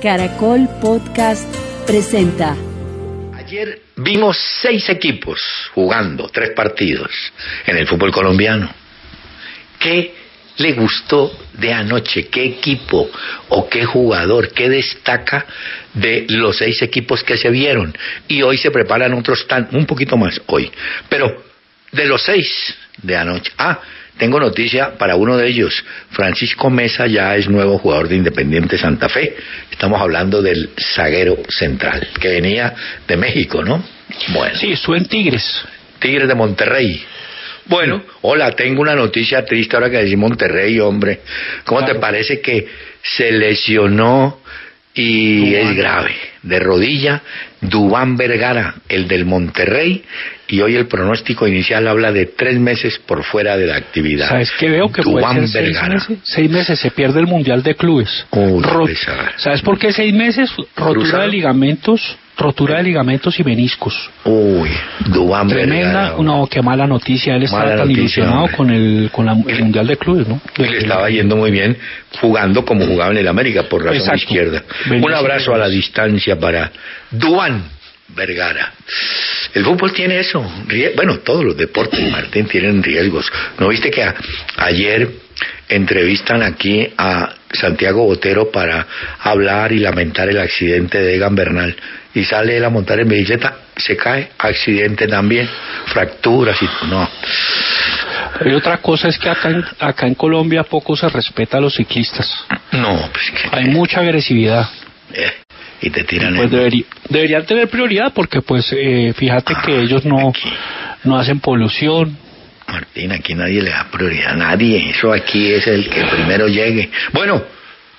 Caracol Podcast presenta. Ayer vimos seis equipos jugando tres partidos en el fútbol colombiano. ¿Qué le gustó de anoche? ¿Qué equipo o qué jugador, qué destaca de los seis equipos que se vieron? Y hoy se preparan otros tan, un poquito más hoy. Pero de los seis de anoche. Ah, tengo noticia para uno de ellos. Francisco Mesa ya es nuevo jugador de Independiente Santa Fe. Estamos hablando del zaguero central, que venía de México, ¿no? Bueno. Sí, estuvo en Tigres. Tigres de Monterrey. Bueno, hola, tengo una noticia triste ahora que decís Monterrey, hombre. ¿Cómo te parece que se lesionó y es grave? De rodilla, Dubán Vergara, el del Monterrey, y hoy el pronóstico inicial habla de tres meses por fuera de la actividad. ¿Sabes qué veo? Que puede Dubán ser seis Vergara. meses, seis meses se pierde el Mundial de Clubes. Uy. ¿Sabes por qué seis meses? Rotura ¿Cruzado? de ligamentos, rotura de ligamentos y meniscos. Uy, Dubán Tremenda, Vergara. no, qué mala noticia. Él estaba tan noticia, ilusionado hombre. con el, con la- el Mundial de Clubes, ¿no? Le estaba yendo muy bien jugando como jugaba en el América por razón Exacto. izquierda. Un abrazo a la Reyes. Para Duan Vergara. El fútbol tiene eso. Bueno, todos los deportes, Martín, tienen riesgos. ¿No viste que a- ayer entrevistan aquí a Santiago Botero para hablar y lamentar el accidente de Egan Bernal? Y sale él a montar en bicicleta, se cae, accidente también, fracturas y... No, Y otra cosa es que acá en, acá en Colombia poco se respeta a los ciclistas. no, pues que... Hay mucha agresividad. eh, y te tiran Pues el- deberí- deberían tener prioridad porque pues eh, fíjate que ellos no, aquí. no hacen polución. Martín, aquí nadie le da prioridad a nadie. Eso aquí es el que primero llegue. Bueno,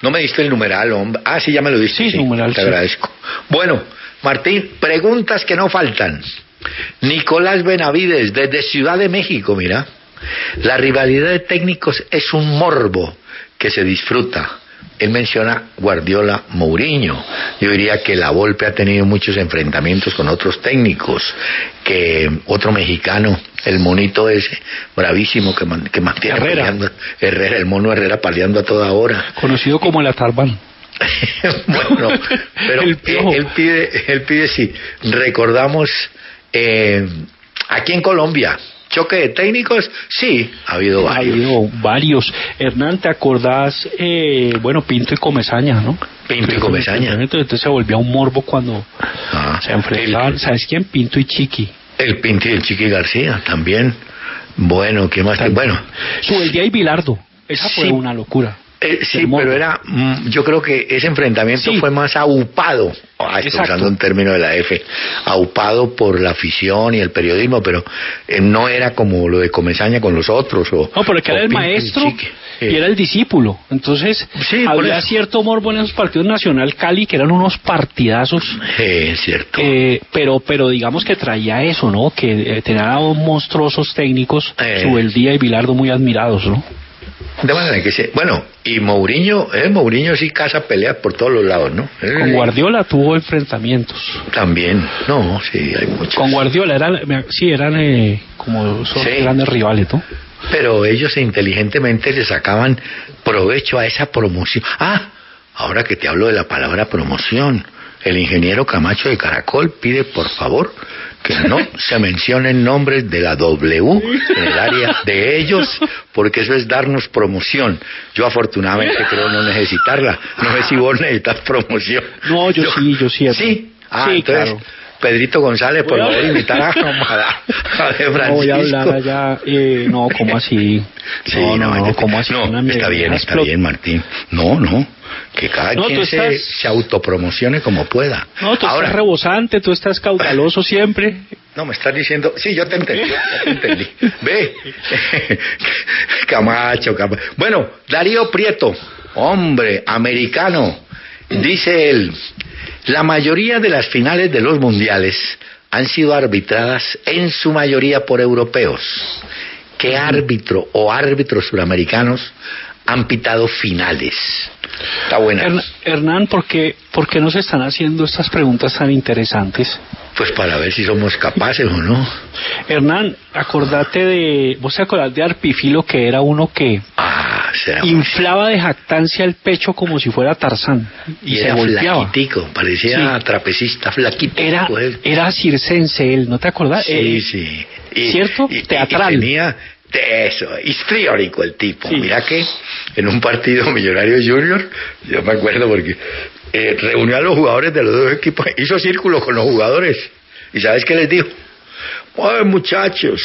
no me diste el numeral, hombre. Ah, sí, ya me lo diste. Sí, numeral, Te sí. agradezco. Bueno, Martín, preguntas que no faltan. Nicolás Benavides, desde Ciudad de México, mira. La rivalidad de técnicos es un morbo que se disfruta. Él menciona Guardiola Mourinho. Yo diría que la Volpe ha tenido muchos enfrentamientos con otros técnicos, que otro mexicano, el monito ese, bravísimo, que, man- que mantiene Herrera. peleando, Herrera, el mono Herrera peleando a toda hora. Conocido como el Atarban. bueno, pero él, pide, él pide si recordamos eh, aquí en Colombia, choque de técnicos, sí, ha habido Ha varios. habido varios. Hernán, ¿te acordás? Eh, bueno, Pinto y Comezaña, ¿no? Pinto y Comesaña. Entonces, se volvía un morbo cuando Ah, se enfrentaban. el- ¿Sabes quién? Pinto y Chiqui. El Pinti y el Chiqui García también. Bueno, ¿qué más? que- Bueno, Subeldía y Bilardo. Esa fue Sí. una locura. Eh, sí, pero era, mm, yo creo que ese enfrentamiento Sí. fue más aupado, ah, estoy usando un término de la F, aupado por la afición y el periodismo, pero eh, no era como lo de Comesaña con los otros. O, No, pero que era el y maestro y era el discípulo. Entonces, Sí, había cierto morbo en esos partidos Nacional Cali, que eran unos partidazos. Eh, es cierto. Pero pero digamos que traía eso, ¿no? Que eh, tenían a dos monstruosos técnicos, Eh. Subeldía y Bilardo muy admirados, ¿no? De manera que sí. Bueno, y Mourinho, eh, Mourinho sí caza peleas por todos los lados, ¿no? Eh, Con Guardiola tuvo enfrentamientos. También, no, sí, hay muchos. Con Guardiola eran, sí, eran eh, como son Sí. grandes rivales, ¿no? Pero ellos inteligentemente le sacaban provecho a esa promoción. Ah, ahora que te hablo de la palabra promoción, el ingeniero Camacho de Caracol pide por favor que no se mencionen nombres de la W en el área de ellos, porque eso es darnos promoción. Yo afortunadamente creo no necesitarla. No sé si vos necesitas promoción. No, yo, sí, yo sí. Sí, ah, Sí, entonces claro. Pedrito González, por favor, invitar a, a, a de No voy a hablar Francisco. allá. Eh, no, ¿cómo así? Sí, no, no, no, ¿cómo así? no, está bien, está explot- bien, Martín. No, no, que cada No, quien se, estás- se autopromocione como pueda. No, tú Ahora, estás rebosante, tú estás caudaloso siempre. no, me estás diciendo, sí, yo te entendí, ya te entendí. Ve, Camacho, Camacho. Bueno, Darío Prieto, hombre, americano, dice él, la mayoría de las finales de los mundiales han sido arbitradas en su mayoría por europeos. ¿Qué árbitro o árbitros suramericanos han pitado finales? Está buena. Hern- Hernán, ¿por qué, ¿por qué nos están haciendo estas preguntas tan interesantes? Pues para ver si somos capaces o no. Hernán, acordate de, vos te acordás de Arpifilo que era uno que Ah, inflaba de jactancia el pecho como si fuera Tarzán y, Y se era golpeaba. flaquitico, parecía trapecista flaquito. Era, era circense él, ¿no te acordás? Sí, Eh, sí. ¿Cierto? Teatral. y tenía de eso, histriónico el tipo. Sí. Mira que en un partido Millonario Junior, yo me acuerdo porque eh, reunió a los jugadores de los dos equipos, hizo círculo con los jugadores. ¿Y sabes qué les dijo? Oye, muchachos,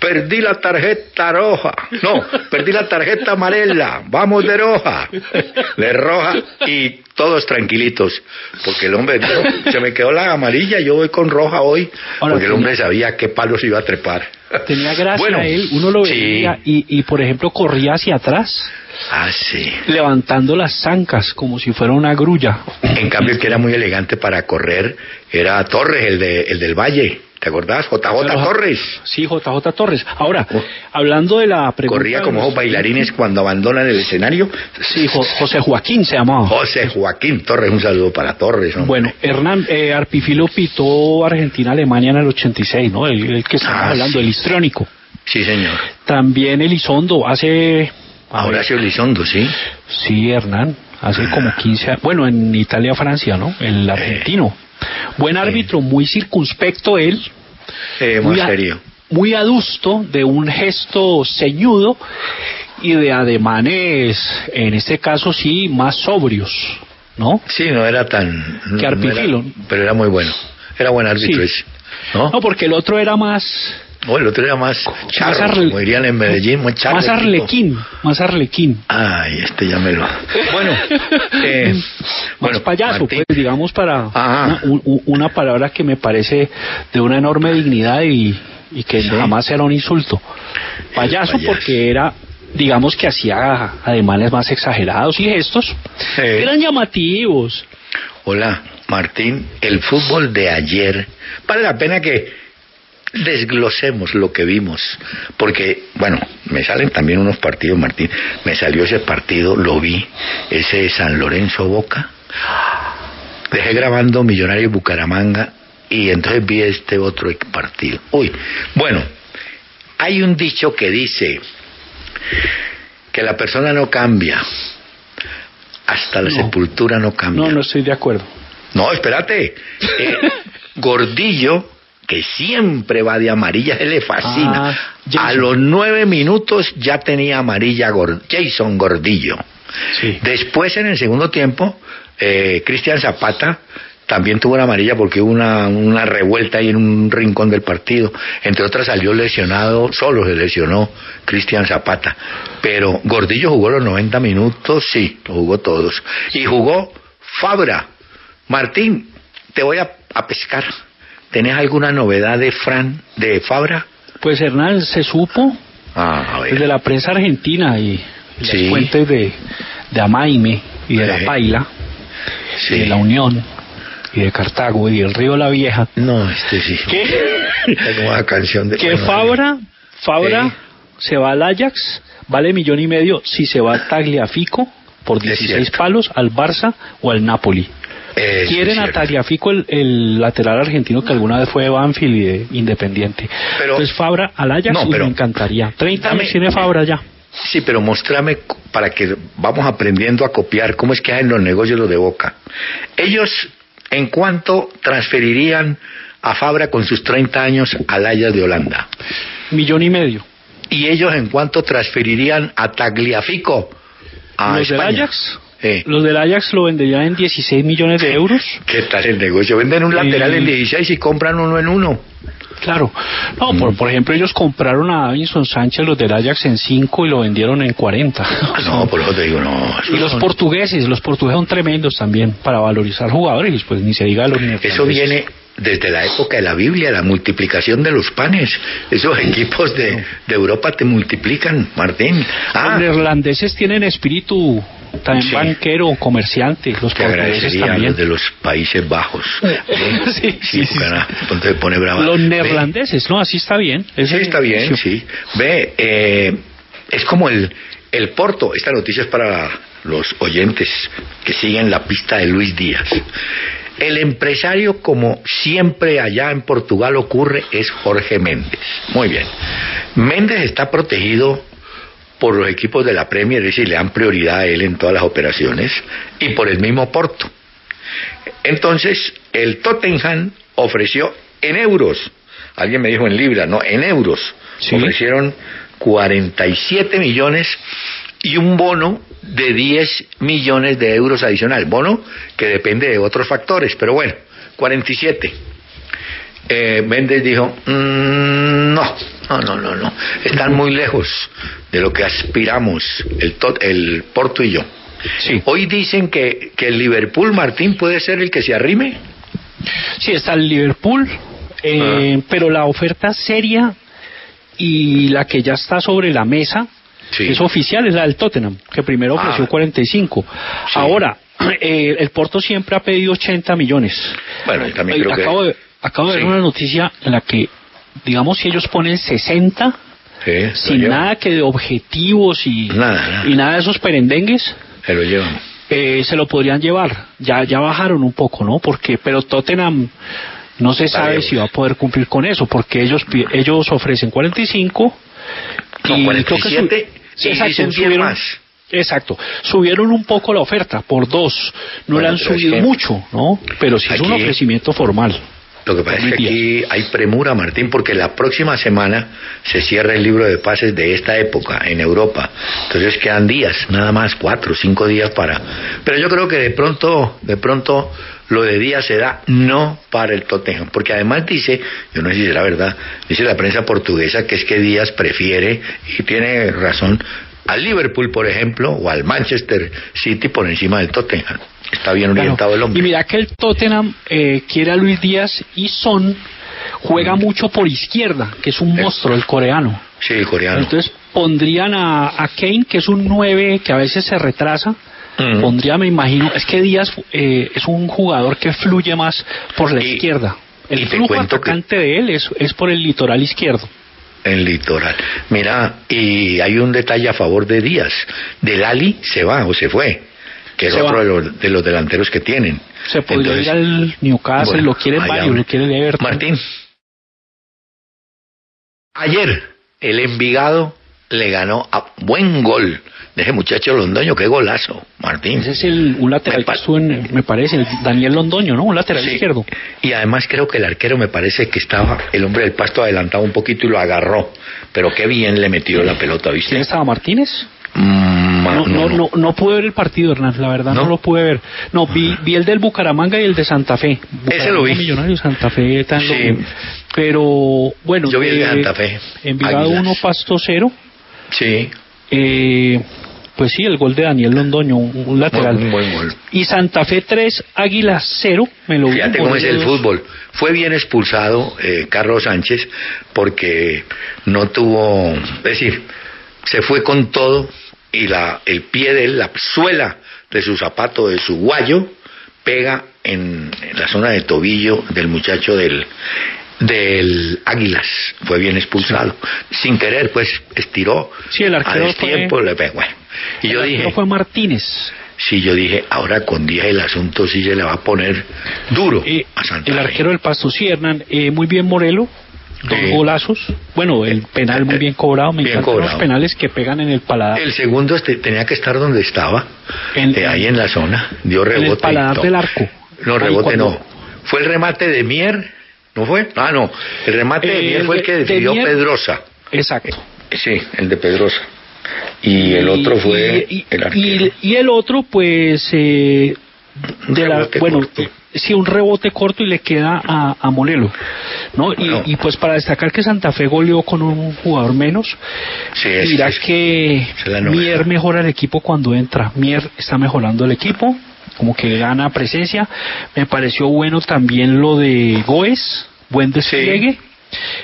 perdí la tarjeta roja. No, perdí la tarjeta amarela. Vamos de roja. De roja y todos tranquilitos. Porque el hombre se me quedó la amarilla, yo voy con roja hoy. Ahora, porque el hombre sabía qué palos iba a trepar. Tenía gracia Bueno, él, uno lo sí. veía y, y, por ejemplo, corría hacia atrás, Ah, sí. levantando las zancas como si fuera una grulla. En cambio, el que era muy elegante para correr era Torres, el, de, el del Valle. ¿Te acordás? JJ Pero- Torres. Sí, JJ Torres. Ahora, Oh. hablando de la pregunta... Corría como los- bailarines cuando abandonan el escenario. Sí, Jo- José Joaquín se llamaba. José Joaquín Torres, un saludo para Torres. hombre. Bueno, Hernán, eh, Arpifilo pitó Argentina-Alemania en el 86, ¿no? El, el que estamos Ah, hablando, sí. el histrónico. Sí, señor. También Elizondo, hace... a ver, Horacio Elizondo, sí. Sí, Hernán, hace Ah. como 15 años. Bueno, en Italia-Francia, ¿no? Eh. El argentino. Buen árbitro, muy circunspecto él. Eh, muy serio. muy adusto, de un gesto ceñudo y de ademanes, en este caso sí, más sobrios, ¿no? Sí, no era tan... Que no era- pero era muy bueno. Era buen árbitro Sí. ese. ¿No? No, porque el otro era más... No, el otro era más charro, más arle- como dirían en Medellín, muy charro. Más arlequín, más arlequín. Ay, este ya me lo... Bueno, eh, más bueno, payaso, Martín, pues digamos para Ajá. una, u- una palabra que me parece de una enorme dignidad y, y que Sí. jamás era un insulto. Payaso, payaso. porque era, digamos que hacía ademanes más exagerados y gestos eran llamativos. Hola, Martín, el fútbol de ayer, vale la pena que desglosemos lo que vimos, porque, bueno, me salen también unos partidos, Martín, me salió ese partido, lo vi, ese de San Lorenzo Boca, dejé grabando Millonario Bucaramanga y entonces vi este otro partido. Uy, bueno, hay un dicho que dice que la persona no cambia, hasta la No. sepultura no cambia. No, no estoy de acuerdo. No, espérate. Eh, Gordillo, que siempre va de amarilla, él le fascina. Ah. A los nueve minutos ya tenía amarilla Jason Gordillo. Sí. Después, en el segundo tiempo, eh, Cristian Zapata también tuvo una amarilla porque hubo una, una revuelta ahí en un rincón del partido. Entre otras salió lesionado, solo se lesionó Cristian Zapata. Pero Gordillo jugó los 90 minutos, sí, lo jugó todos. Y jugó Fabra. Martín, te voy a, a pescar. ¿Tenés alguna novedad de Fran, de Fabra? Pues Hernán se supo Ah, ver. desde la prensa argentina y las Sí. fuentes de, de Amaime y de Sí. La Paila, Sí. y de La Unión y de Cartago y del Río La Vieja. No, este sí. que, Tengo una canción de... que Fabra, Fabra se va al Ajax, vale millón y medio si se va a Tagliafico por Es 16 cierto. palos al Barça o al Napoli. Eso es Quieren a cierto. Tagliafico, el, el lateral argentino que alguna vez fue de Banfield y de Independiente. Pero- Entonces Fabra al Ajax No, uy, pero- me encantaría. 30 Dame- años tiene Fabra ya. Sí, pero mostrame para que vamos aprendiendo a copiar cómo es que hacen los negocios los de Boca. Ellos, ¿en cuánto transferirían a Fabra con sus 30 años al Ajax de Holanda? Millón y medio. ¿Y ellos en cuánto transferirían a Tagliafico a los del España? Ajax, Eh, los del Ajax lo venderían en 16 millones de euros. ¿Qué tal el negocio? Venden un lateral Eh, en 16 y compran uno en uno. Claro. No, por, por ejemplo, ellos compraron a Davinson Sánchez, los del Ajax, en 5 y lo vendieron en 40. Ah, no, por eso te digo, no. Y los son- portugueses, los portugueses son tremendos también para valorizar jugadores, pues ni se diga los Eso viene desde la época de la Biblia, la multiplicación de los panes. Esos equipos de, de Europa te multiplican, Martín. Los Ah, neerlandeses tienen espíritu también Sí. banquero, comerciante, los te agradecería los de los Países Bajos. Sí, sí, sí, ponte- pone brava. Los neerlandeses, no, así está bien. Sí, Ese- está bien, sí. Ve, eh, es como el, el Porto. Esta noticia es para los oyentes que siguen la pista de Luis Díaz. El empresario, como siempre allá en Portugal ocurre, es Jorge Méndez. Muy bien. Méndez está protegido por los equipos de la Premier, es decir, le dan prioridad a él en todas las operaciones, y por el mismo Porto. Entonces, el Tottenham ofreció en euros, alguien me dijo en libras, no, en euros, Sí. ofrecieron 47 millones y un bono de 10 millones de euros adicional, bono que depende de otros factores, pero bueno, 47. Eh, Méndez dijo, "Mm, no, no, no, no, no, están muy lejos de lo que aspiramos el, Tot- el Porto y yo. Sí. Hoy dicen que, que el Liverpool, Martín, puede ser el que se arrime. Sí, está el Liverpool, eh, pero la oferta seria y la que ya está sobre la mesa Sí. es oficial, es la del Tottenham, que primero ofreció Ah. 45. Sí. Ahora, eh, el Porto siempre ha pedido 80 millones. Bueno, yo también Eh, creo que... acabo de, acabo de ver una noticia en la que, digamos, si ellos ponen 60, Sí, se lo sin nada que de objetivos y Nada, nada. y nada de esos perendengues, Se lo llevan. eh, se lo podrían llevar. Ya, ya bajaron un poco, ¿no? Porque, pero Tottenham no se sabe si va a poder cumplir con eso, porque ellos ellos ofrecen 45 No, y 47 creo que su- y 10 subieron, más. Exacto, subieron un poco la oferta por dos, no Bueno, le han es subido que mucho, ¿no? Pero sí es un ofrecimiento formal. Lo que pasa es que aquí hay premura, Martín, porque la próxima semana se cierra el libro de pases de esta época en Europa. Entonces quedan días, nada más cuatro, cinco días para. Pero yo creo que de pronto, de pronto lo de Díaz se da no para el Tottenham, porque además dice, yo no sé si será verdad, dice la prensa portuguesa que es que Díaz prefiere y tiene razón al Liverpool, por ejemplo, o al Manchester City por encima del Tottenham. Está bien Claro. orientado el hombre. Y mira que el Tottenham eh, quiere a Luis Díaz y Son juega mucho por izquierda, que es un monstruo, el coreano. Sí, el coreano. Entonces pondrían a, a Kane, que es un 9 que a veces se retrasa. Ujú. Pondría, me imagino, es que Díaz eh, es un jugador que fluye más por la Y- izquierda. El y flujo que- atacante de él es, es por el litoral izquierdo. En litoral. Mira, y hay un detalle a favor de Díaz. Del Ali se va o se fue, que es Se otro de los, de los delanteros que tienen. Se podría Entonces, ir al Newcastle, bueno, lo quieren varios, lo quieren Everton. Martín. Ayer el Envigado le ganó a buen gol de ese muchacho londoño, qué golazo, Martín. Ese es el, un lateral Me pa- que estuvo en, me parece, el Daniel Londoño, ¿no? Un lateral Sí. izquierdo. Y además creo que el arquero me parece que estaba el hombre del pasto adelantado un poquito y lo agarró. Pero qué bien le metió la pelota, ¿viste? ¿Quién estaba? ¿Martínez? Mm, No, no, no, no pude ver el partido, Hernán, la verdad no, lo pude ver. No, vi, vi el del Bucaramanga y el de Santa Fe. Ese lo vi. Millonarios, Santa Fe, tan. Pero, bueno. Yo vi el de eh, Santa Fe. Envigado Águilas. 1, Pasto 0. Sí, Eh, pues sí, el gol de Daniel Londoño, un, un lateral. un buen gol. Y Santa Fe 3, Águilas 0. Me lo. Fíjate cómo es el fútbol. Fue bien expulsado eh, Carlos Sánchez porque no tuvo, es decir, se fue con todo y la, el pie de él, la suela de su zapato, de su guayo, pega en, en la zona de tobillo del muchacho del del Águilas fue bien expulsado sin querer pues estiró Sí, el arquero a destiempo fue- le pegó bueno. y yo dije fue Martínez. Sí, yo dije, ahora con 10 el asunto sí se le va a poner duro Eh, a Santa el arquero del Pasto, sí, Hernán. Eh, muy bien Morelo. Dos Sí. golazos. Bueno, el penal muy bien cobrado. Me Bien encantan los penales que pegan en el paladar. El segundo este, tenía que estar donde estaba, En- eh, ahí en la zona. Dio en el rebote. y paladar del arco. No, rebote no. Fue el remate de Mier, ¿no fue? Ah, no. El remate de Eh, Mier el fue el de- que de decidió Mier- Pedrosa. Exacto. Sí, el de Pedrosa. Y el otro fue y, el y- arquero. y el otro, pues, eh, de la, rebote bueno, corto. Sí, un rebote corto y le queda a, a Molelo, ¿no? Y, Bueno. y, pues para destacar que Santa Fe goleó con un jugador menos, Sí, es- es- que. Mier mejora el equipo cuando entra, Mier está mejorando el equipo, como que gana presencia, me pareció bueno también lo de Goes, buen despliegue.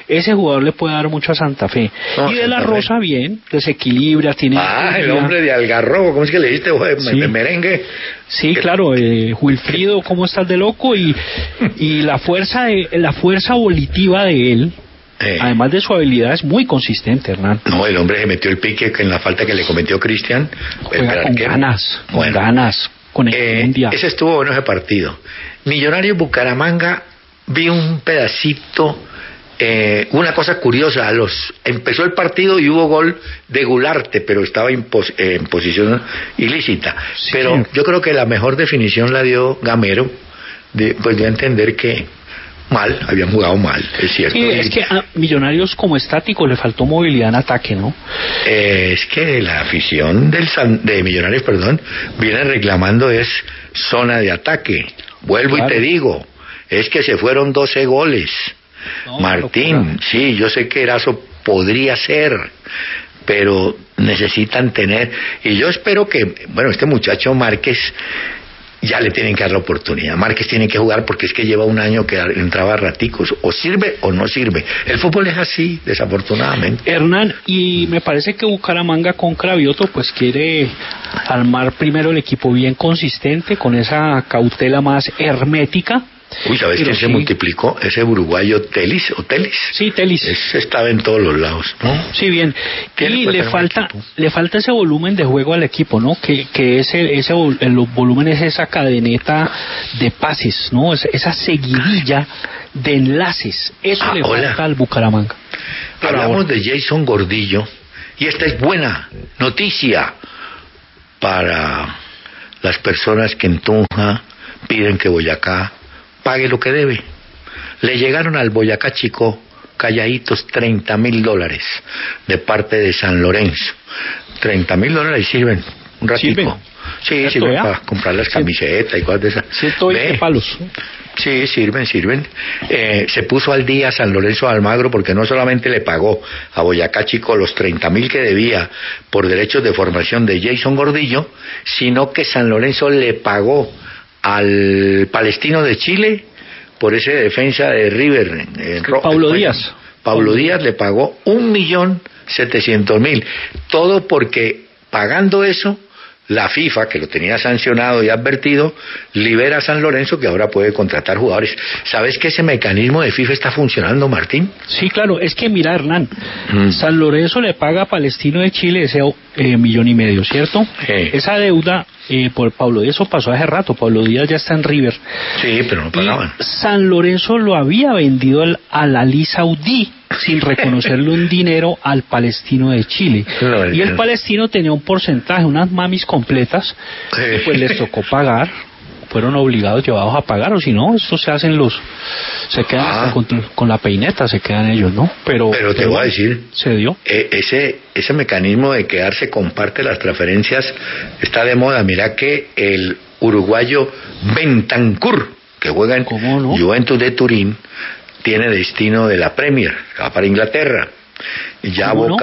Ese jugador le puede dar mucho a Santa Fe. Y de la. Rosa, bien, desequilibra, tiene. Ah, el hombre de Algarrobo, ¿cómo es que le diste? Sí. me- merengue. Sí, claro, eh, Wilfrido, ¿cómo estás de loco? Y, y la fuerza de, la fuerza volitiva de él, Eh. además de su habilidad, es muy consistente, Hernán. No, el hombre se metió el pique en la falta que le cometió Cristian. Juega con ganas, con ganas, con Eh, ese estuvo bueno ese partido. Millonario Bucaramanga, vi un pedacito, eh, una cosa curiosa, los, empezó el partido y hubo gol de Gularte, pero estaba en, pos- eh, en posición ilícita. Sí. Pero yo creo que la mejor definición la dio Gamero, de, pues a entender que mal, habían jugado mal, es cierto. Y- es que a Millonarios como estático le faltó movilidad en ataque, ¿no? Eh, es que la afición del San- de Millonarios, perdón, viene reclamando es zona de ataque. Vuelvo Claro. y te digo, es que se fueron 12 goles. No, Martín, locura. sí, yo sé que Erazo podría ser, pero necesitan tener, y yo espero que, bueno, este muchacho Márquez ya le tienen que dar la oportunidad. Márquez tiene que jugar porque es que lleva un año que entraba a raticos, o sirve o no sirve. El fútbol es así, desafortunadamente. Hernán, y me parece que Bucaramanga con Cravioto pues quiere armar primero el equipo bien consistente, con esa cautela más hermética. Uy, ¿sabes quién se multiplicó? Ese uruguayo Telis, o Telis. Sí, Telis. Ese estaba en todos los lados, ¿no? Sí, bien. Y le falta, le falta ese volumen de juego al equipo, ¿no? Que, que ese, ese el volumen es esa cadeneta de pases, ¿no? Es- esa seguidilla de enlaces. Eso Ah, le hola. falta al Bucaramanga. Hablamos de Jason Gordillo y esta es buena noticia para las personas que en Tunja piden que Boyacá pague lo que debe. Le llegaron al Boyacá Chico calladitos 30 mil dólares de parte de San Lorenzo. 30 mil dólares sirven un ratito. ¿Sirven? Sí, ¿Cierto, sirven ya? para comprar las camisetas y cosas de esas. 120 Ve, palos. Sí, sirven, sirven. Eh, se puso al día San Lorenzo de Almagro porque no solamente le pagó a Boyacá Chico los 30 mil que debía por derechos de formación de Jason Gordillo, sino que San Lorenzo le pagó al palestino de Chile por ese defensa de River. eh, Pablo Díaz. Pablo Díaz le pagó un millón setecientos mil. Todo porque pagando eso, la FIFA, que lo tenía sancionado y advertido, libera a San Lorenzo que ahora puede contratar jugadores. ¿Sabes que ese mecanismo de FIFA está funcionando, Martín? Sí, claro, es que mira, Hernán, Mm. San Lorenzo le paga a Palestino de Chile ese eh, millón y medio, ¿cierto? Sí. Esa deuda eh, por Pablo Díaz, eso pasó hace rato, Pablo Díaz ya está en River. Sí, pero no pagaban. Y San Lorenzo lo había vendido al, al Ali Saudí sin reconocerle un dinero al palestino de Chile. Claro, Y el palestino tenía un porcentaje, unas mamis completas, Sí. pues les tocó pagar. Fueron obligados, llevados a pagar, o si no, esto se hacen los. Se quedan Ah. con, con la peineta, se quedan ellos, ¿no? Pero, Pero te voy a decir, Se dio. Eh, ese, ese mecanismo de quedarse con parte de las transferencias está de moda. Mira que el uruguayo Bentancur, que juega en. Juventus de Turín, tiene destino de la Premier, va para Inglaterra. Y ya ¿Cómo no?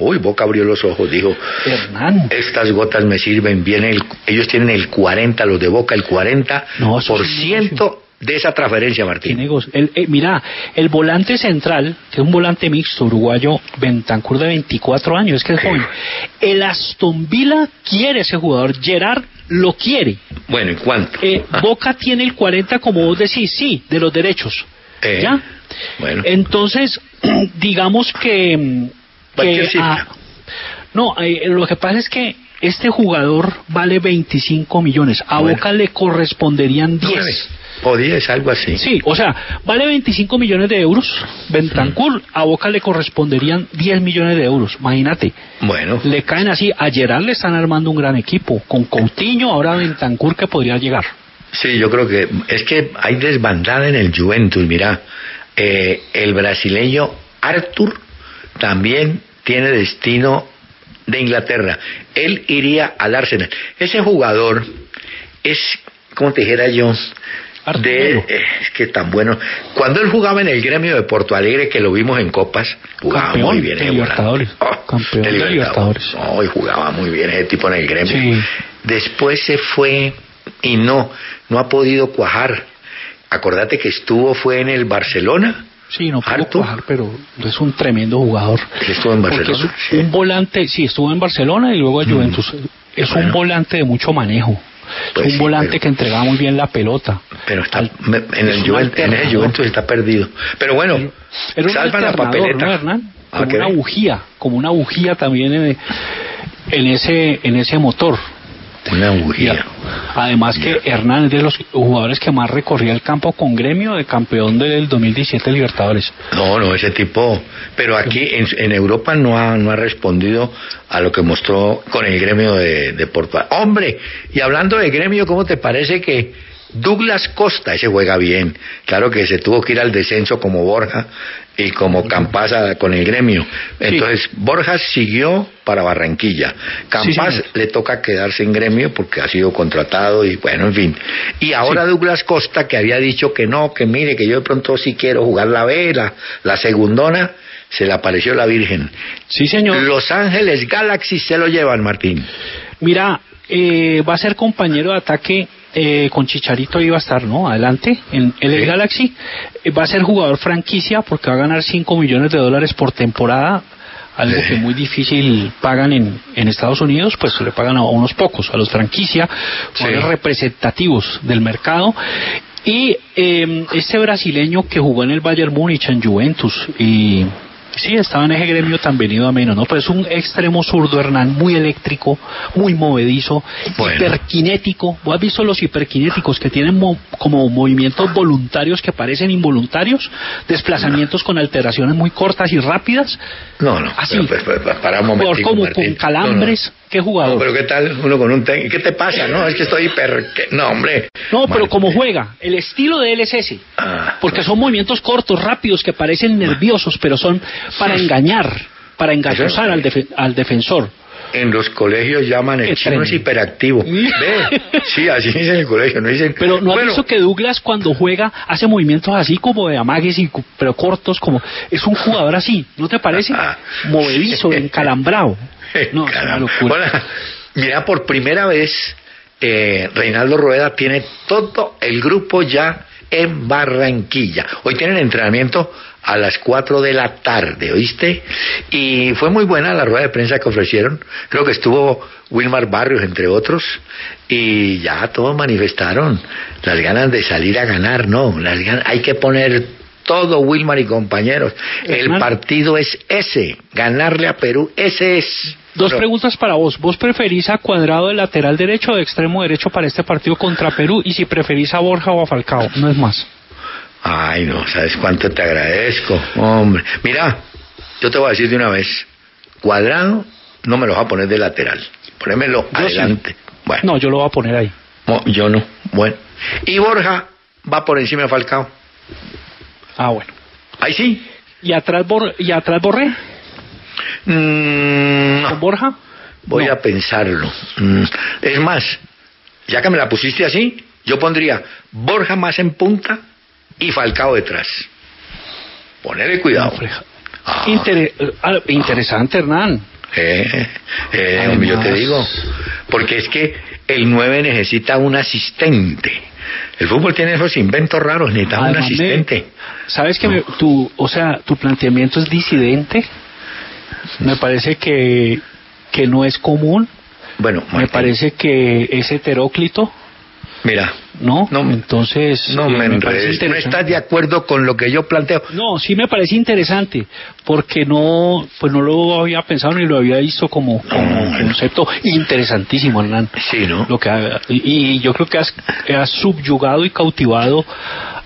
Uy, Boca abrió los ojos, dijo, Hernán. estas gotas me sirven bien, el- ellos tienen el 40, los de Boca, el 40 No, eso por es un ciento de esa transferencia, Qué Martín. negocio. El, eh, mira, el volante central, que es un volante mixto uruguayo, Bentancur de 24 años, es que es joven. El Aston Villa quiere ese jugador, Gerard lo quiere. Bueno, ¿y cuánto? Eh, Ah, Boca tiene el 40, como vos decís, sí, de los derechos. eh, ¿Ya? Bueno. Entonces, digamos que... Cualquier que, cifra. ah, no, eh, lo que pasa es que este jugador vale 25 millones. A Bueno. Boca le corresponderían 10. Nueve. o 10, algo así. Sí, o sea, vale 25 millones de euros. Bentancur, a Boca le corresponderían 10 millones de euros. Imagínate. Bueno, Le caen así. A Gerard le están armando un gran equipo. Con Coutinho, ahora Bentancur que podría llegar. sí, yo creo que es que hay desbandada en el Juventus. Mira, eh, el brasileño Arthur también tiene destino de Inglaterra. Él iría al Arsenal. Ese jugador es, como te dijera yo, de, eh, es que tan bueno. Cuando él jugaba en el gremio de Porto Alegre, que lo vimos en Copas, jugaba Campeón muy bien. de eh, Libertadores. Campeón de Libertadores. No, y jugaba muy bien ese tipo en el gremio. Sí. Después se fue y no, no ha podido cuajar. Acordate que estuvo, fue en el Barcelona. Sí, no pudo cuajar, pero es un tremendo jugador. Estuvo en Barcelona. sí. un volante, sí, estuvo en Barcelona y luego en Juventus. Es un volante de mucho manejo. Pues es un sí, volante pero- que entregaba muy bien la pelota. Pero está, Al- en, el un Juventus, en el. Juventus está perdido. Pero bueno, un salvan la papeleta. ¿no, Hernán? ¿Ah, Como una bujía, como una bujía también en, en ese en ese motor. Una además que Hernán es de los jugadores que más recorría el campo con gremio de campeón del 2017 Libertadores. No, no, ese tipo. Pero aquí en, en Europa no ha, no ha respondido a lo que mostró con el gremio de, de Portugal. Hombre, y hablando de gremio, ¿cómo te parece que Douglas Costa, ese juega bien? Claro que se tuvo que ir al descenso como Borja y como Campasa con el gremio. Entonces, Borja siguió para Barranquilla. Campas le toca quedarse en gremio porque ha sido contratado y bueno, en fin. Y ahora Douglas Costa, que había dicho que no, que mire, que yo de pronto sí quiero jugar la B, la, la segundona, se le apareció la Virgen. Sí, señor. Los Ángeles Galaxy se lo llevan, Martín. Mira, eh, va a ser compañero de ataque eh, con Chicharito iba a estar, ¿no? Adelante, en el Sí. Galaxy. Eh, va a ser jugador franquicia porque va a ganar 5 millones de dólares por temporada. Algo Sí. que muy difícil pagan en, en Estados Unidos, pues le pagan a unos pocos, a los franquicia, representativos del mercado. Y eh, este brasileño que jugó en el Bayern Múnich, en Juventus, y sí, estaba en ese gremio tan venido a menos, ¿no? Pero es un extremo zurdo, Hernán, muy eléctrico, muy movedizo, Bueno. hiperkinético. ¿Vos has visto los hiperkinéticos que tienen mo- como movimientos voluntarios que parecen involuntarios? Desplazamientos con alteraciones muy cortas y rápidas. No, no, Así. pero, pero, pero, para un momentico, como Martín. con calambres. No, no. ¿Qué jugador? No, pero ¿qué tal uno con un técnico? ¿Qué te pasa? No, es que estoy hiper... No, hombre. No, pero como juega, el estilo de él es ese. Ah, Porque son movimientos cortos, rápidos, que parecen nerviosos, pero son para engañar, para engañosar al, defe- al defensor. En los colegios llaman el chino es hiperactivo. Ve, sí, así dicen en el colegio, no dicen. Pero ¿no has bueno, visto que Douglas cuando juega hace movimientos así como de amagues, y, pero cortos, como es un jugador así, ¿no te parece? Ah. Movedizo, encalambrado. No, es una Caramba. locura. Hola. Mira, por primera vez, eh, Reinaldo Rueda tiene todo el grupo ya en Barranquilla. Hoy tienen entrenamiento a las 4 de la tarde, ¿oíste? Y fue muy buena la rueda de prensa que ofrecieron. Creo que estuvo Wilmar Barrios, entre otros, y ya todos manifestaron las ganas de salir a ganar, ¿no? Las ganas, hay que poner todo, Wilmar y compañeros. El partido es ese, ganarle a Perú, ese es. Dos preguntas para vos. ¿Vos preferís a Cuadrado de lateral derecho o de extremo derecho para este partido contra Perú? Y si preferís a Borja o a Falcao, no es más. Ay, no, ¿sabes cuánto te agradezco? Hombre, mira, yo te voy a decir de una vez, cuadrado no me lo vas a poner de lateral, ponémelo Yo sí. adelante. Bueno, No, yo lo voy a poner ahí. no, yo no, bueno. Y Borja va por encima de Falcao. Ah, bueno. Ahí sí. ¿Y atrás, Bor ¿y atrás Borré? Mm, ¿Con Borja? voy No. a pensarlo. Mm, es más, ya que me la pusiste así, yo pondría Borja más en punta y Falcao detrás. Ponele cuidado. No. Ah. Intere- ah, interesante, Hernán. Eh, eh, yo te digo, porque es que el 9 necesita un asistente. El fútbol tiene esos inventos raros, necesita un asistente. ¿Sabes que me- tu, o sea, tu planteamiento es disidente? Me parece que, que no es común. Bueno, Me parece que es heteróclito. Mira. ¿No? Entonces. No eh, me me parece. No estás de acuerdo con lo que yo planteo. No, sí me parece interesante, porque no, pues no lo había pensado ni lo había visto como, como concepto interesantísimo, Hernán. Sí, ¿no? Lo que y, y yo creo que has, has subyugado y cautivado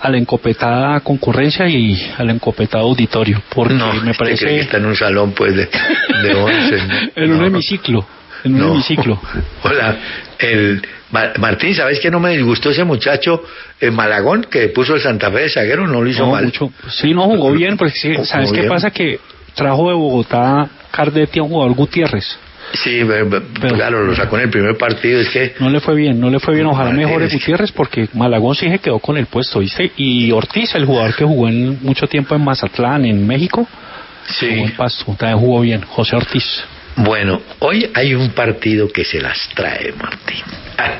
a la encopetada concurrencia y al encopetado auditorio, porque no, me cree que parece está en un salón pues de, de once. en un No. hemiciclo, en un No. hemiciclo. Hola, el Martín, ¿sabes que no me disgustó ese muchacho eh, Malagón que puso el Santa Fe de zaguero? No lo hizo No, mal. mucho. Sí, no jugó bien, porque sí, Jugó ¿sabes qué bien. pasa? Que trajo de Bogotá Cardetti a un jugador Gutiérrez. Sí, Pero- claro, lo sacó en el primer partido. Es que No le fue bien, no le fue bien. Ojalá Martínez. mejore Gutiérrez porque Malagón sí se quedó con el puesto, ¿viste? Y Ortiz, el jugador que jugó en, mucho tiempo en Mazatlán, en México, jugó sí. en Pasto, también jugó bien. José Ortiz. Bueno, hoy hay un partido que se las trae, Martín. Ah,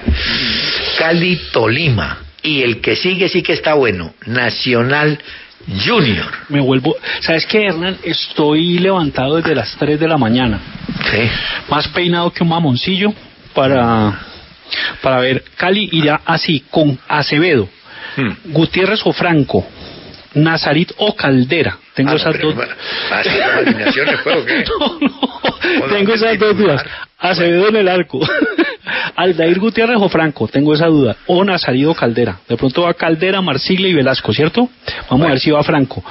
Cali Tolima. Y el que sigue sí que está bueno. Nacional Junior. Me vuelvo. ¿Sabes qué, Hernán? Estoy levantado desde las 3 de la mañana. Sí. Más peinado que un mamoncillo para, para ver. Cali irá así, con Acevedo, Hmm. Gutiérrez o Franco, Nazarit o Caldera. Tengo Ah, no, esas pero, dos. No, no, tengo no, esas dos dudas. Acevedo en el arco. Aldair Gutiérrez o Franco, tengo esa duda. O Nazarit o Caldera. De pronto va Caldera, Marsiglia y Velasco, ¿cierto? Vamos a ver si va Franco.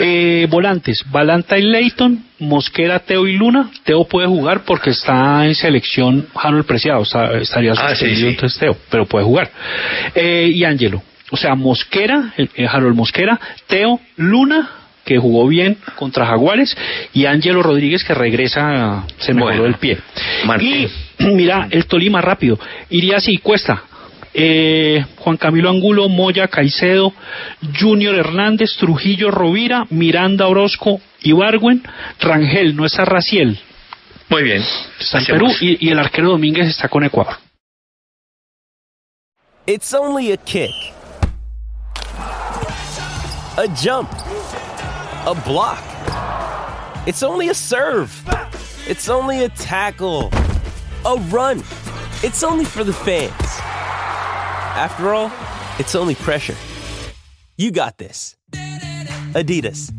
Eh, volantes, Balanta y Leighton, Mosquera, Teo y Luna. Teo puede jugar porque está en selección Harold Preciado, está- estaría Ah, sí, suspendido sí. entonces Teo, pero puede jugar. Eh, y Ángelo. O sea, Mosquera, eh, Harold Mosquera, Teo, Luna, que jugó bien contra Jaguares, y Ángelo Rodríguez, que regresa, se mejoró Bueno. el pie. Martín. Y mira, el Tolima rápido. Iría así, cuesta. Eh, Juan Camilo Angulo, Moya Caicedo, Junior Hernández, Trujillo Rovira, Miranda Orozco, Ibargüen, Rangel, no está Raciel, Muy bien. está en. Perú, y, y el arquero Domínguez está con Ecuador. It's only a kick, a jump, a block. It's only a serve. It's only a tackle, a run. It's only for the fans. After all, it's only pressure. You got this. Adidas.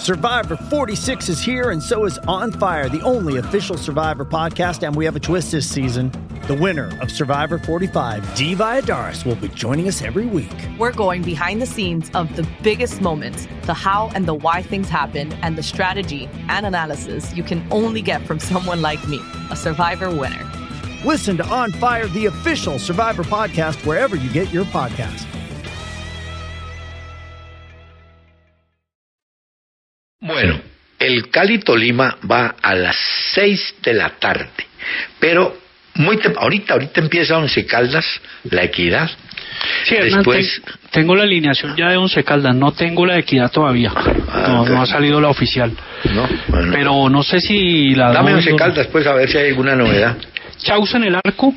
Survivor 46 is here, and so is On Fire, the only official Survivor podcast. And we have a twist this season. The winner of Survivor 45, Dee Valladares, will be joining us every week. We're going behind the scenes of the biggest moments, the how and the why things happen, and the strategy and analysis you can only get from someone like me, a survivor winner. Listen to On Fire, the official Survivor podcast, wherever you get your podcast. Bueno, el Cali Tolima va a las 6 de la tarde, pero muy ahorita, ahorita empieza Once Caldas, la equidad. Sí, Después, ten- tengo la alineación ya de Once Caldas, no tengo la equidad todavía. No, no ha salido la oficial. no, bueno. Pero no sé si la Dame Once. Caldas, pues, a ver si hay alguna novedad. Chausa en el arco,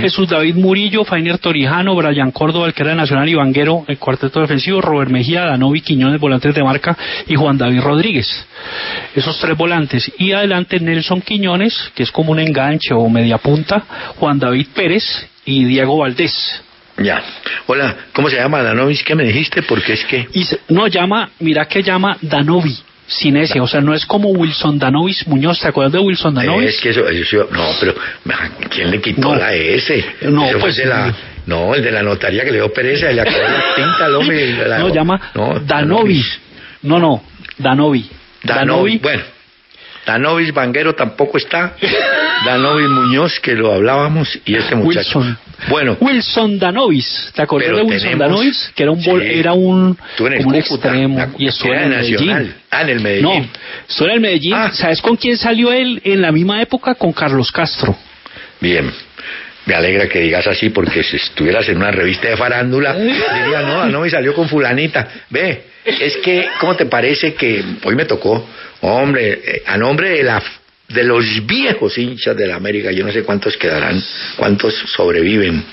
Jesús David Murillo, Fainer Torijano, Brian Córdoba, el que era de Nacional y Vanguero, el cuarteto defensivo, Robert Mejía, Danovi Quiñones, volantes de marca, y Juan David Rodríguez. Esos tres volantes. Y adelante Nelson Quiñones, que es como un enganche o media punta, Juan David Pérez y Diego Valdés. Ya. Hola, ¿cómo se llama Danovis? ¿Qué me dijiste? Porque es que... Y se- no llama, mira que llama Danovi, sin ese, o sea, no es como Wilson Danovis Muñoz, ¿te acuerdas de Wilson Danovis? Es que eso, eso- no, pero ¿quién le quitó No. la S? No, Eso fue pues, el de la, no, el de la notaría que le dio pereza, le acabó la tinta al hombre. y la- no, llama no, Danovi. No, no, Danovi. Danovi. Bueno, Danovis Vanguero tampoco está. Danovis Muñoz, que lo hablábamos, y este muchacho. Wilson. Bueno, Wilson Danovis, ¿te acuerdas Pero de Wilson tenemos- Danovis? Que era un bol- Sí. era un, como un extremo la- y era en Medellín. Nacional. Ah, en el Medellín. No, estuvo en el Medellín. Ah. ¿Sabes con quién salió él en la misma época? Con Carlos Castro. Bien. Me alegra que digas así porque si estuvieras en una revista de farándula diría, no, no me salió con fulanita. Ve, es que, ¿cómo te parece que hoy me tocó, hombre, eh, a nombre de la de los viejos hinchas de la América, yo no sé cuántos quedarán, cuántos sobreviven,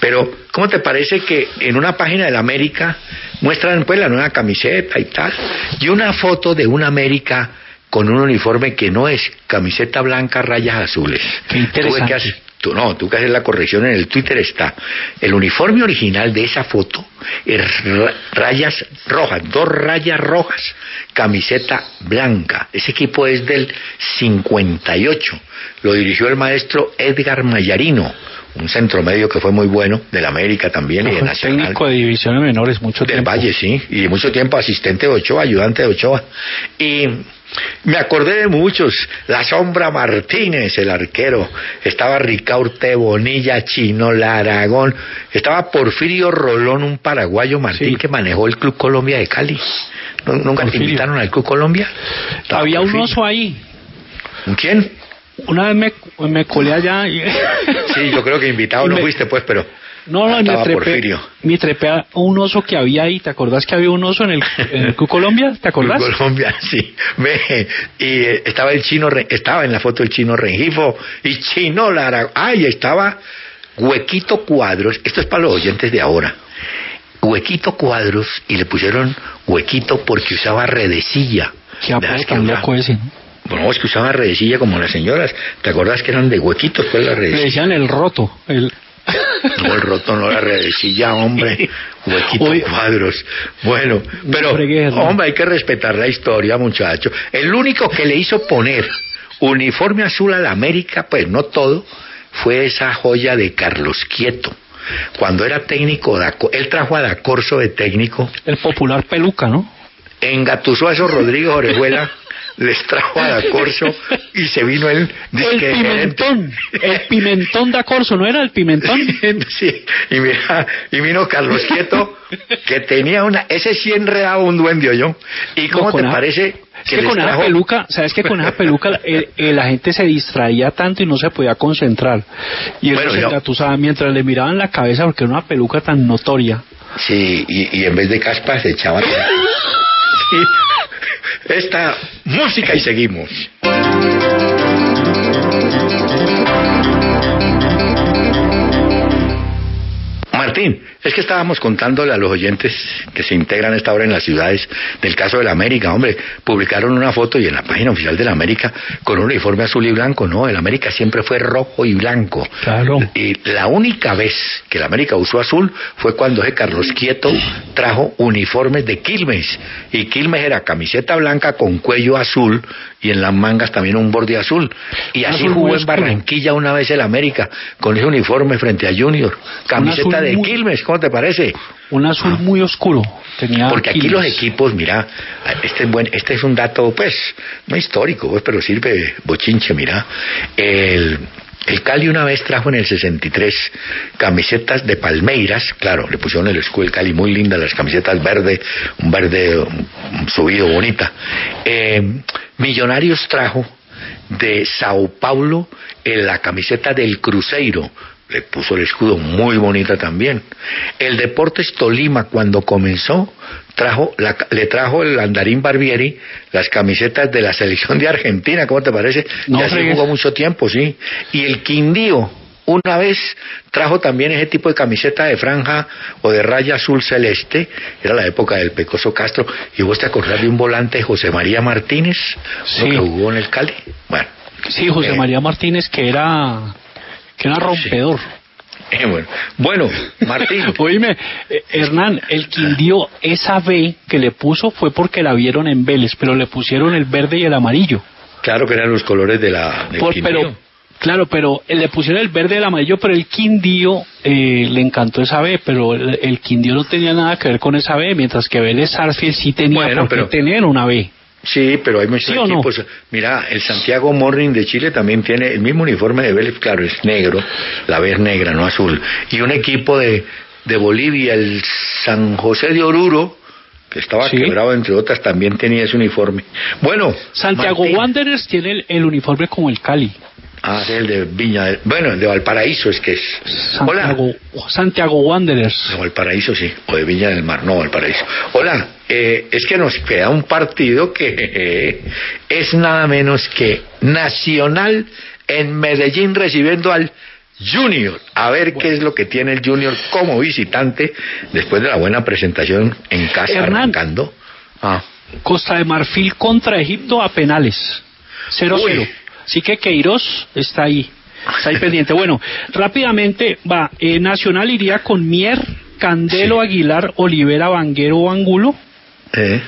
pero ¿cómo te parece que en una página de la América muestran pues la nueva camiseta y tal, y una foto de una América con un uniforme que no es camiseta blanca, rayas azules. Qué interesante. Tuve que hacer- tú- no, tú que hacer la corrección en el Twitter está. El uniforme original de esa foto es ra- rayas rojas, dos rayas rojas, camiseta blanca. Ese equipo es del 58. Lo dirigió el maestro Edgar Mayarino, un centro medio que fue muy bueno, del América también y de Nacional. técnico de divisiones menores mucho Del tiempo. Valle, sí, y mucho tiempo asistente de Ochoa, ayudante de Ochoa. Y me acordé de muchos. La Sombra Martínez, el arquero. Estaba Ricaurte Bonilla, Chino Laragón. Estaba Porfirio Rolón, un paraguayo Martín Sí. que manejó el Club Colombia de Cali. ¿Nu- ¿Nunca te invitaron al Club Colombia? Estaba Había un oso ahí. ¿Quién? Una vez me, me colé allá. y- Sí, yo creo que invitado no fuiste, pues, pero. No, no, me trepé, Porfirio. me trepé a un oso que había ahí. ¿Te acordás que había un oso en el, en el Colombia? ¿Te acordás? Colombia, sí. Ve, y eh, estaba el chino, estaba en la foto el chino Rengifo y Chino Lara. Ay, estaba Huequito Cuadros. Esto es para los oyentes de ahora. Huequito Cuadros y le pusieron Huequito porque usaba redecilla. Qué apodo tan loco ese. ¿no? No, es que usaba redecilla como las señoras. ¿Te acordás que eran de huequitos? Pues la Le redecilla. decían el roto. El... El roto no la redecilla, hombre. Huequito Oye. cuadros. Bueno, No pero, hombre, hay que respetar la historia, muchacho. El único que le hizo poner uniforme azul a la América, pues no todo, fue esa joya de Carlos Quieto. Cuando era técnico, él trajo a Da Corso de técnico, el popular peluca, ¿no? engatusó a esos Rodrigo Orejuela, les trajo a Da Corso y se vino él. El gerente. pimentón. El pimentón da corso, ¿no era el pimentón? Sí, y mira, y vino Carlos Quieto, que tenía una, ese sí enredaba un duende, yo. ¿Y cómo No, te parece Es que con esa peluca, ¿sabes que con esa peluca eh, la gente se distraía tanto y no se podía concentrar? Y él Bueno, se engatusaba mientras le miraban la cabeza porque era una peluca tan notoria. Sí, y, y en vez de caspa se echaba. Sí. Esta música y seguimos. Martín, es que estábamos contándole a los oyentes que se integran a esta hora en las ciudades del caso de la América, hombre, publicaron una foto y en la página oficial de la América con un uniforme azul y blanco, no, el América siempre fue rojo y blanco. Claro. Y la única vez que la América usó azul fue cuando ese Carlos Quieto trajo uniformes de Quilmes. Y Quilmes era camiseta blanca con cuello azul y en las mangas también un borde azul. Y así Azul jugó en. Barranquilla una vez el América con ese uniforme frente a Junior. Camiseta de Quilmes, ¿cómo te parece? Un azul muy oscuro. Tenía. Porque aquí los equipos, mira, este es, buen, este es un dato, pues, no histórico, pues, pero sirve bochinche, mira. El, el Cali una vez trajo en el 63 camisetas de Palmeiras, claro, le pusieron el escudo del Cali, muy lindas las camisetas verde, un verde um, subido, bonita. Eh, Millonarios trajo de Sao Paulo en la camiseta del Cruzeiro. Le puso el escudo muy bonita también. El Deportes Tolima cuando comenzó trajo la- le trajo el Andarín Barbieri las camisetas de la selección de Argentina, ¿cómo te parece? No y así fregues. jugó mucho tiempo, sí. Y el Quindío una vez trajo también ese tipo de camiseta de franja o de raya azul celeste, era la época del Pecoso Castro, y vos te acordás de un volante José María Martínez, uno Sí. que jugó en el Cali. Bueno, Sí, José Eh, María Martínez, que era, que era rompedor. eh, bueno. bueno, Martín. Oíme, eh, Hernán, el Quindío, esa B que le puso fue porque la vieron en Vélez, pero le pusieron el verde y el amarillo. Claro que eran los colores de la del Por- Quindío. pero, claro, pero eh, le pusieron el verde y el amarillo, pero el Quindío eh, le encantó esa B, pero el, el Quindío no tenía nada que ver con esa B, mientras que Vélez Sarsfield sí tenía Bueno, por pero- tener una B. Sí, pero hay muchos ¿Sí o no? equipos. Mira, el Santiago Morning de Chile también tiene el mismo uniforme de Vélez, claro, es negro, la es negra, no azul. Y un equipo de, de Bolivia, el San José de Oruro, que estaba Sí. quebrado entre otras, también tenía ese uniforme. Bueno, Santiago Martín. Wanderers tiene el, el uniforme como el Cali. Ah, el de Viña, del- bueno, el de Valparaíso es que es. Hola. Santiago, Santiago Wanderers. De Valparaíso, sí, o de Viña del Mar, no, Valparaíso. Hola, eh, es que nos queda un partido que eh, es nada menos que Nacional en Medellín recibiendo al Junior. A ver qué es lo que tiene el Junior como visitante después de la buena presentación en casa Hernán. arrancando. Ah, Costa de Marfil contra Egipto a penales. 0-0. Así que Queiroz está ahí. Está ahí pendiente. Bueno, rápidamente va. eh, Nacional iría con Mier, Candelo, Aguilar, Olivera, Vanguero o Angulo. Eh,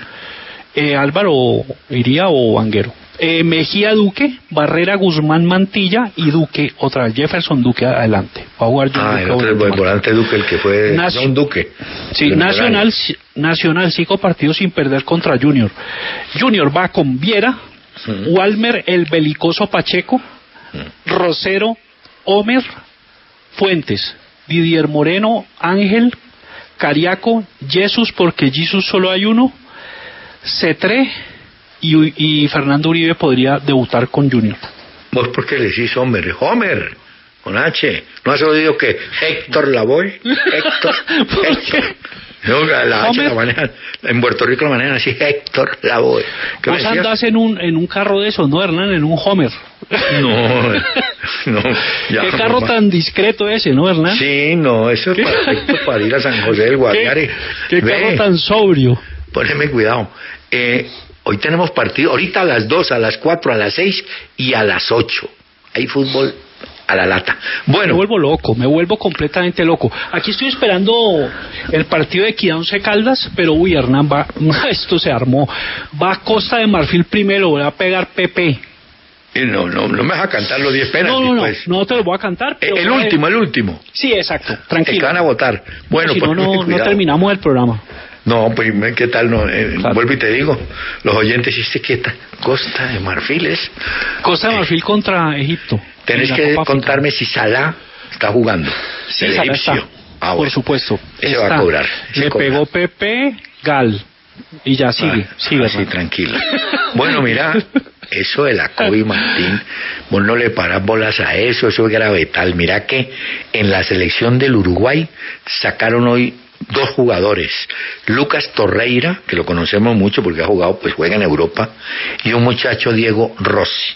Eh, Álvaro iría o Vanguero. Eh, Mejía Duque, Barrera Guzmán Mantilla y Duque, otra vez Jefferson Duque adelante. Va a jugar John Ah, Duque el otro es el volante. Duque, el que fue Nacio- John Duque. Sí, Nacional. Nacional cinco partidos sin perder contra Junior. Junior va con Viera, Walmer el belicoso Pacheco, Rosero, Homer, Fuentes, Didier Moreno, Ángel, Cariaco, Jesús porque Jesús solo hay uno, Cetré y, y Fernando Uribe podría debutar con Junior. ¿Vos por qué le decís Homer? Homer, con H. ¿No has oído que Héctor Lavoy? Héctor, ¿Por Héctor. No, la, la manejan, en Puerto Rico la manejan así, Héctor Lavoy. ¿Qué me Vos andás en un, en un carro de esos, ¿no, Hernán? En un Homer. No, no. ya, Qué carro mamá. tan discreto ese, ¿no, Hernán? Sí, no, eso es perfecto para ir a San José del Guaviare. Qué, qué carro tan sobrio. Poneme cuidado. Eh, hoy tenemos partido, ahorita a las 2, a las 4, a las 6 y a las 8. Hay fútbol a la lata. Me Bueno, vuelvo loco, me vuelvo completamente loco. Aquí estoy esperando el partido de Equidad Once Caldas, pero uy, Hernán, va, esto se armó. Va a Costa de Marfil primero, va a pegar Pepe. eh, no, no, no me vas a cantar los 10 penaltis, No, no, no, pues. no te lo voy a cantar. Eh, Pero el voy último, el último. Sí, exacto, que tranquilo. van a votar. Bueno, si no, poneme no, no cuidado. terminamos el programa. No, pues ¿qué tal? No, Eh, Claro. Vuelvo y te digo, los oyentes, ¿y qué tal? Costa de Marfiles. Costa de Marfil contra Egipto. Tenés que contarme si Salah está jugando. Sí, el Salah egipcio. está. Ah, Por supuesto. Ese va a cobrar, Le cobra. pegó Pepe, Gal. Y ya sigue, Ah, sigue. así, Hernán. tranquilo. Bueno, mira, eso de la Kobe Martín, vos no le parás bolas a eso, eso es gravetal. Mira que en la selección del Uruguay sacaron hoy dos jugadores, Lucas Torreira, que lo conocemos mucho porque ha jugado, pues juega en Europa, y un muchacho Diego Rossi.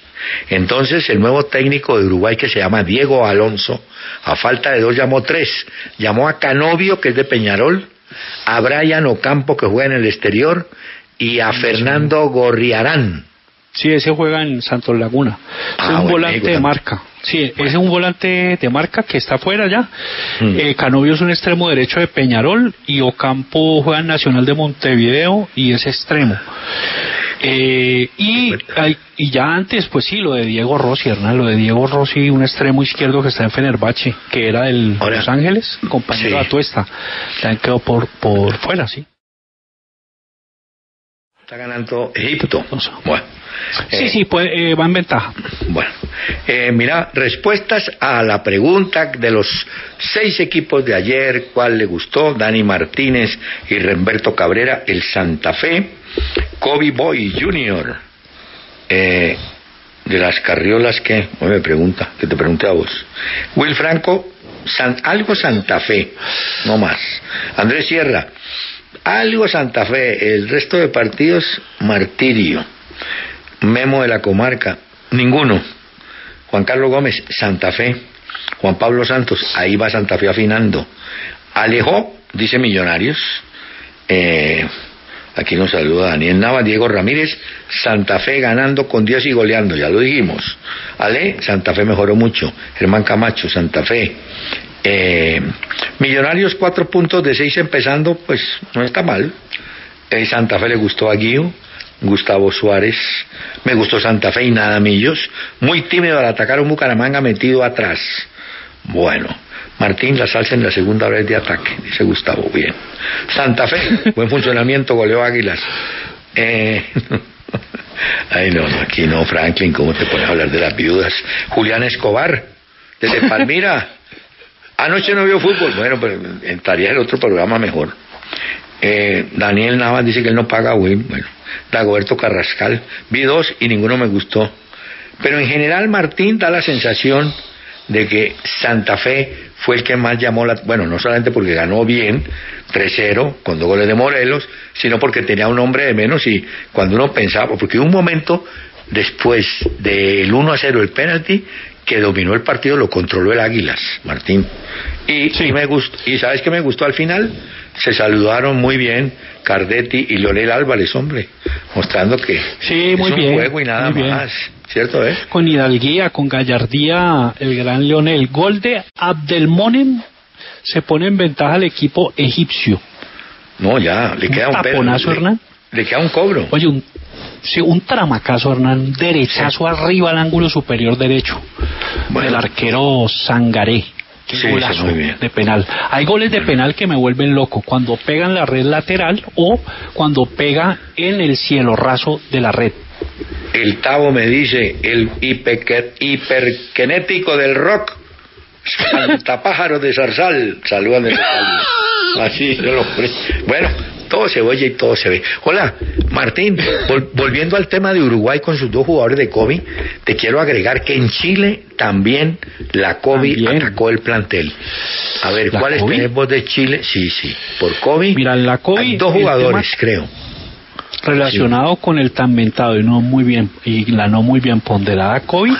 Entonces el nuevo técnico de Uruguay que se llama Diego Alonso, a falta de dos llamó tres, llamó a Canovio, que es de Peñarol, a Brian Ocampo, que juega en el exterior, y a Fernando Gorriarán. Sí, ese juega en Santos Laguna. Ah, es un bueno, volante de marca. Sí, ese es un volante de marca que está afuera ya. Mm. Eh, Canovio es un extremo derecho de Peñarol y Ocampo juega en Nacional de Montevideo y es extremo. Eh, y, ya antes, pues sí, lo de Diego Rossi, Hernán, lo de Diego Rossi, un extremo izquierdo que está en Fenerbahce, que era del Ahora, Los Ángeles, compañero sí. de Atuesta. También quedó por, por fuera, sí. Está ganando Egipto. Bueno, Sí, eh, sí, pues, eh, va en ventaja. Bueno, eh, mira, respuestas a la pregunta de los seis equipos de ayer, ¿cuál le gustó? Dani Martínez y Remberto Cabrera, el Santa Fe, Kobe Boy Jr., eh, de las carriolas que, no me pregunta, que te pregunté a vos. Will Franco, San- algo Santa Fe, no más. Andrés Sierra, algo Santa Fe, el resto de partidos, martirio. Memo de la comarca, ninguno. Juan Carlos Gómez, Santa Fe. Juan Pablo Santos, ahí va Santa Fe afinando. Alejo, dice Millonarios. Eh, aquí nos saluda Daniel Nava, Diego Ramírez, Santa Fe ganando con Dios y goleando, ya lo dijimos. Ale, Santa Fe mejoró mucho. Germán Camacho, Santa Fe. Eh, Millonarios, cuatro puntos de seis empezando, pues no está mal. Eh, Santa Fe le gustó a Guío, Gustavo Suárez, me gustó Santa Fe y nada Millos, muy tímido al atacar un Bucaramanga metido atrás. Bueno, Martín la salsa en la segunda vez de ataque, dice Gustavo, bien. Santa Fe, buen funcionamiento, goleó Águilas. Eh, ay no, no, aquí no, Franklin, ¿cómo te pones a hablar de las viudas? Julián Escobar, desde Palmira, anoche no vio fútbol, bueno, pero entraría el otro programa mejor. Eh, Daniel Navas dice que él no paga Win. Bueno, Dagoberto Carrascal. Vi dos y ninguno me gustó. Pero en general Martín da la sensación de que Santa Fe fue el que más llamó la... Bueno, no solamente porque ganó bien, 3-0, con dos goles de Morelos, sino porque tenía un hombre de menos y cuando uno pensaba, porque hubo un momento después del 1-0 el penalti que dominó el partido, lo controló el Águilas, Martín. Y, y me gustó, y sabes que me gustó al final, se saludaron muy bien Cardetti y Leonel Álvarez, hombre, mostrando que Sí, es muy un bien, juego y nada más, ¿cierto? Eh? Con hidalguía, con gallardía, el gran Leonel. Gol de Abdelmonem se pone en ventaja al equipo egipcio. No, ya, le Un queda un taponazo, Hernán. Le queda un cobro. Oye, un, sí, un tramacazo, Hernán, derechazo arriba al ángulo superior derecho. Bueno. El arquero Sangaré. Qué Sí, golazo muy bien. de penal. Hay goles de penal que me vuelven loco cuando pegan la red lateral o cuando pega en el cielo raso de la red. El Tavo me dice, el hiperque- hiperkinético del rock, pájaro de Zarzal, saludan de. Así yo lo Bueno, todo se oye y todo se ve. Hola, Martín, vol- volviendo al tema de Uruguay con sus dos jugadores de COVID, te quiero agregar que en Chile también la COVID También. atacó el plantel. A ver, ¿La ¿cuáles tenemos de Chile? Sí, sí, por COVID. Mira, la COVID, hay dos jugadores, tema- creo. Relacionado con el tan mentado y no muy bien y la no muy bien ponderada COVID,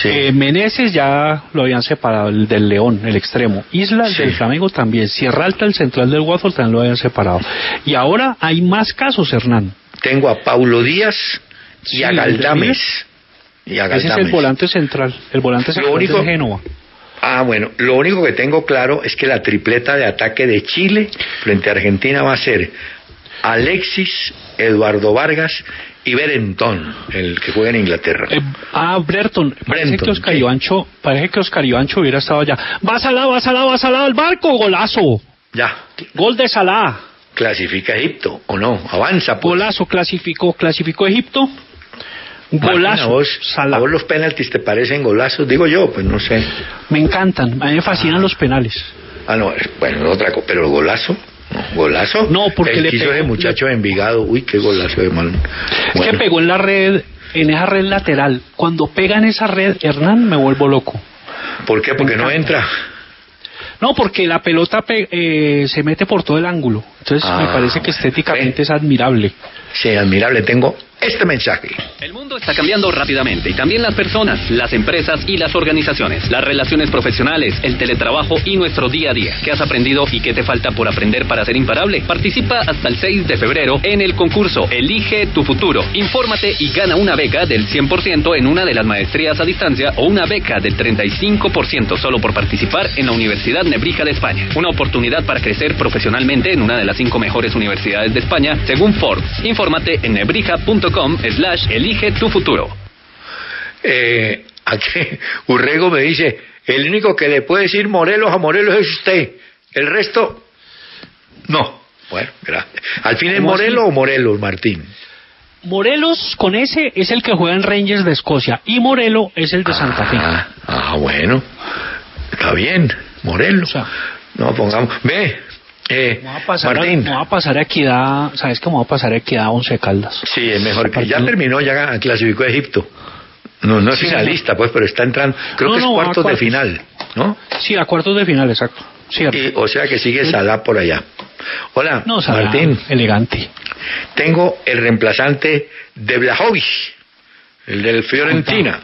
Sí. eh, Meneses ya lo habían separado el del León, el extremo. Islas Sí. del Flamengo también. Sierra Alta, el central del Watford también lo habían separado. Y ahora hay más casos, Hernán. Tengo a Paulo Díaz y a Galdames. Y a Ese es el Galdames. volante central. El volante Lo central único- de Génova. Ah, bueno, lo único que tengo claro es que la tripleta de ataque de Chile frente a Argentina va a ser Alexis, Eduardo Vargas y Berentón, el que juega en Inglaterra. Eh, ah, Brereton. Parece Brenton, que Oscar sí. Ivancho, parece que Oscar Ivancho hubiera estado allá. Va Salah, va Salah, va Salah al barco, golazo. Ya, Gol de Salah. clasifica Egipto, ¿o no? Avanza, pues. Golazo clasificó, clasificó Egipto. Golazo. ¿a vos, Salah. a vos los penaltis te parecen golazos? Digo yo, pues no sé. Me encantan, a mí me fascinan los penales. Ah, no, bueno, otra cosa, pero golazo. ¿Golazo? No, porque El le hizo pegó- ese muchacho de Envigado. Uy, qué golazo de mal. Es que pegó en la red, en esa red lateral. Cuando pega en esa red, Hernán, me vuelvo loco. ¿Por qué? Porque no entra. No, porque la pelota pe- eh, se mete por todo el ángulo. Entonces Ah, me parece que estéticamente es admirable. Sí, admirable. Tengo este mensaje. El mundo está cambiando rápidamente y también las personas, las empresas y las organizaciones, las relaciones profesionales, el teletrabajo y nuestro día a día. ¿Qué has aprendido y qué te falta por aprender para ser imparable? Participa hasta el 6 de febrero en el concurso Elige tu futuro. Infórmate y gana una beca del 100% en una de las maestrías a distancia o una beca del 35% solo por participar en la Universidad Nebrija de España. Una oportunidad para crecer profesionalmente en una de las cinco mejores universidades de España, según Forbes. Infórmate en nebrija.com slash elige tu futuro. Eh, aquí Urrego me dice, el único que le puede decir Morelos a Morelos es usted. El resto, no. Bueno, gracias. ¿Al fin es ¿Cómo Morelos o Morelos, Martín? Morelos con ese es el que juega en Rangers de Escocia y Morelo es el de Santa Fe. Ah, ah, bueno. Está bien, Morelos. O sea, no, pongamos. Ve, eh, Me voy a pasar, Martín. me voy a pasar a Equidad, ¿sabes me voy a pasar a Equidad 11 Caldas? Sí, es mejor que ya terminó, ya clasificó a Egipto. No, no es Sí, finalista, pues, pero está entrando. Creo No, que es no, va a cuartos de final, ¿no? Sí, a cuartos de final, exacto. Cierto. Y, o sea que sigue Salah por allá. Hola, no, Salah, Martín. elegante. Tengo el reemplazante de Blajovic, el del Fiorentina.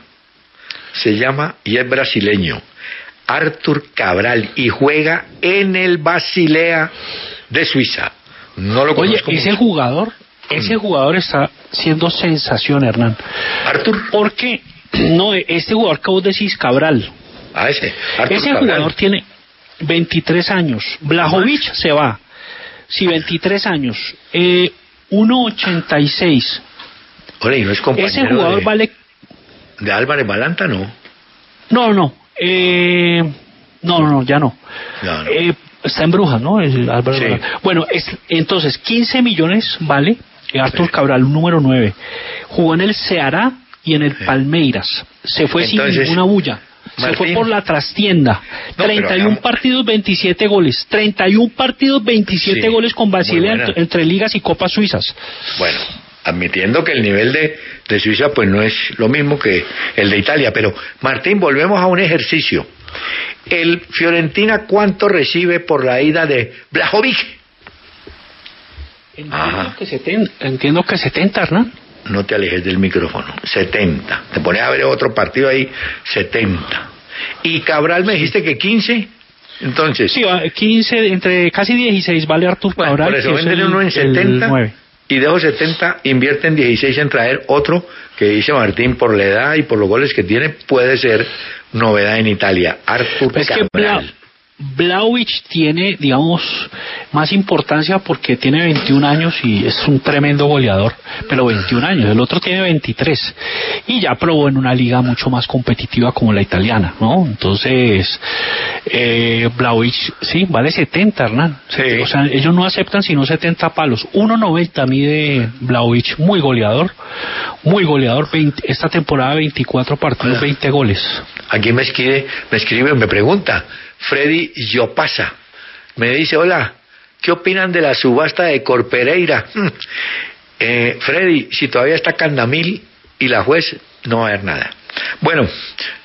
Se llama y es brasileño. Artur Cabral y juega en el Basilea de Suiza. No lo Oye, conozco ese mucho. jugador, ese jugador está siendo sensación, Hernán. Artur, Porque, no, este jugador que vos decís, Cabral, a ese. Artur ese Cabral. jugador tiene 23 años. Blajovic se va. Sí, 23 años. Eh, 1.86. Oye, ¿y no es compañero Ese jugador de, vale... de Álvarez Balanta? No. No, no. Eh, no, no, ya no. No, no. Eh, está en Brujas, ¿no? El Álvaro Sí. Bueno, es, entonces, 15 millones vale eh, Artur Sí. Cabral, número 9. Jugó en el Ceará y en el Palmeiras. Se fue Entonces, sin ninguna bulla. Se Martín. fue por la trastienda. pero 31 hagamos- partidos, 27 goles. 31 partidos, 27 Sí, goles con entre, entre ligas y copas suizas. Bueno, admitiendo que el nivel de, de Suiza pues no es lo mismo que el de Italia, pero Martín, volvemos a un ejercicio. ¿El Fiorentina cuánto recibe por la ida de Blajovic? Entiendo Ajá. que, 70, entiendo que 70, Hernán. No te alejes del micrófono. 70. Te pones a ver otro partido ahí, 70. Y Cabral me dijiste que 15. Entonces, Sí, va, 15, entre casi 16 vale Artur bueno, Cabral. por eso venden uno en el 70 nueve. Y de esos 70 invierten 16 en traer otro que dice Martín por la edad y por los goles que tiene puede ser novedad en Italia. Artur Es que Bla, Cabral. Vlahovic tiene, digamos, más importancia porque tiene 21 años y es un tremendo goleador, pero 21 años, el otro tiene 23 y ya probó en una liga mucho más competitiva como la italiana, ¿no? Entonces, eh, sí, vale 70, Hernán. Sí. O sea, ellos no aceptan sino 70 palos. 1.90 mide Vlahovic, muy goleador, muy goleador, 20 esta temporada 24 partidos, Hola. 20 goles. Aquí me escribe, me escribe, me pregunta, Freddy Yopasa. Me dice, hola, ¿qué opinan de la subasta de Corpereira? Hmm. Eh, Freddy, si todavía está Candamil y la juez, no va a haber nada. Bueno,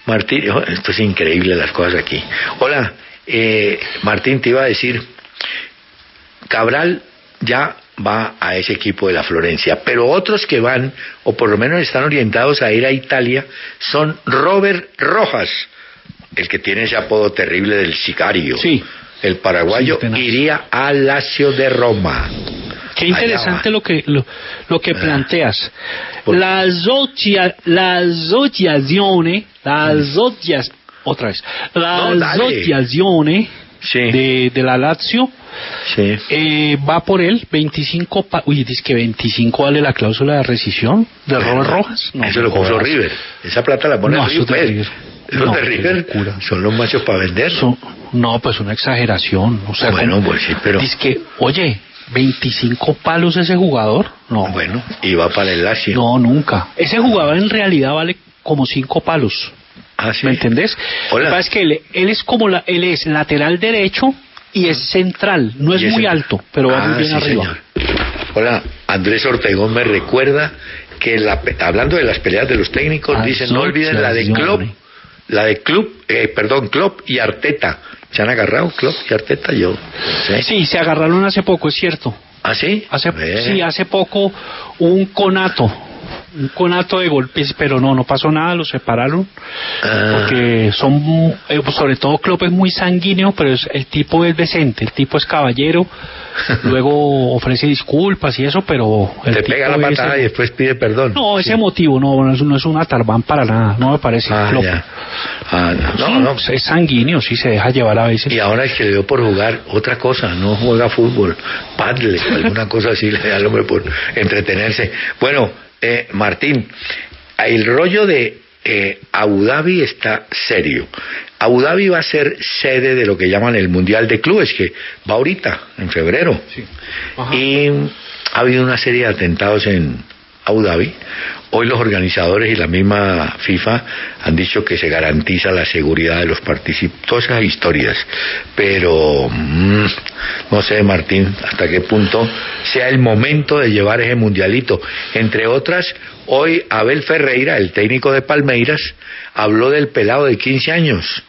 Martín, oh, esto es increíble las cosas aquí. Hola, eh, Martín, te iba a decir, Cabral ya va a ese equipo de la Florencia, pero otros que van, o por lo menos están orientados a ir a Italia, son Robert Rojas, el que tiene ese apodo terrible del sicario. Sí. El paraguayo Sí, iría al Lazio de Roma. Qué interesante lo que lo, lo que Ah. planteas. Por- La asocia, la asociazione, la asocias, otra vez, la No, asociazione Sí. de, de la Lazio Sí. eh, va por él 25 pa- uy dice que 25 vale la cláusula de rescisión de Robert Rojas no, Eso lo puso. River. Esa plata la pone No, River. Los No, de River son los machos para vender. Son- no pues una exageración o sea Bueno, como- pues sí, pero- dice que oye 25 palos ese jugador no Bueno, y va para el Lazio. No, nunca. Ese jugador en realidad vale como cinco palos. Ah, sí. ¿Me entendés? Hola. Lo que pasa es que él, él es como la, él es lateral derecho y es central. No es muy alto, pero va Ah, muy bien sí, arriba. señor. Hola, Andrés Ortegón me recuerda que la, hablando de las peleas de los técnicos, Ah, dice no olviden la de Klopp. La de Club, eh, perdón, Klopp y Arteta. ¿Se han agarrado Klopp y Arteta? Yo. ¿sí? Sí, se agarraron hace poco, es cierto. ¿Ah, sí? Hace, sí, hace poco un conato, un conato de golpes, pero no, no pasó nada, los separaron. Ah. Porque son, eh, sobre todo Klopp es muy sanguíneo, pero es- el tipo es decente, el tipo es caballero, luego ofrece disculpas y eso, pero el Te pega la es- patada y después pide perdón. No, ese Sí. motivo no, no es, no es una tarbán para nada, no me parece. Ah, Klopp. ya. Ah, no, Sí, no. Es sanguíneo, sí se deja llevar a veces. Y ahora es que le dio por jugar otra cosa, no juega fútbol, paddle, alguna cosa así le da al hombre por entretenerse. Bueno, eh, Martín, el rollo de eh, Abu Dhabi está serio. Abu Dhabi va a ser sede de lo que llaman el Mundial de Clubes, que va ahorita, en febrero. Y ha habido una serie de atentados en Abu. Hoy los organizadores y la misma FIFA han dicho que se garantiza la seguridad de los participantes, todas esas historias. Pero mm, no sé, Martín, hasta qué punto sea el momento de llevar ese mundialito. Entre otras, hoy Abel Ferreira, el técnico de Palmeiras, habló del pelado de 15 años.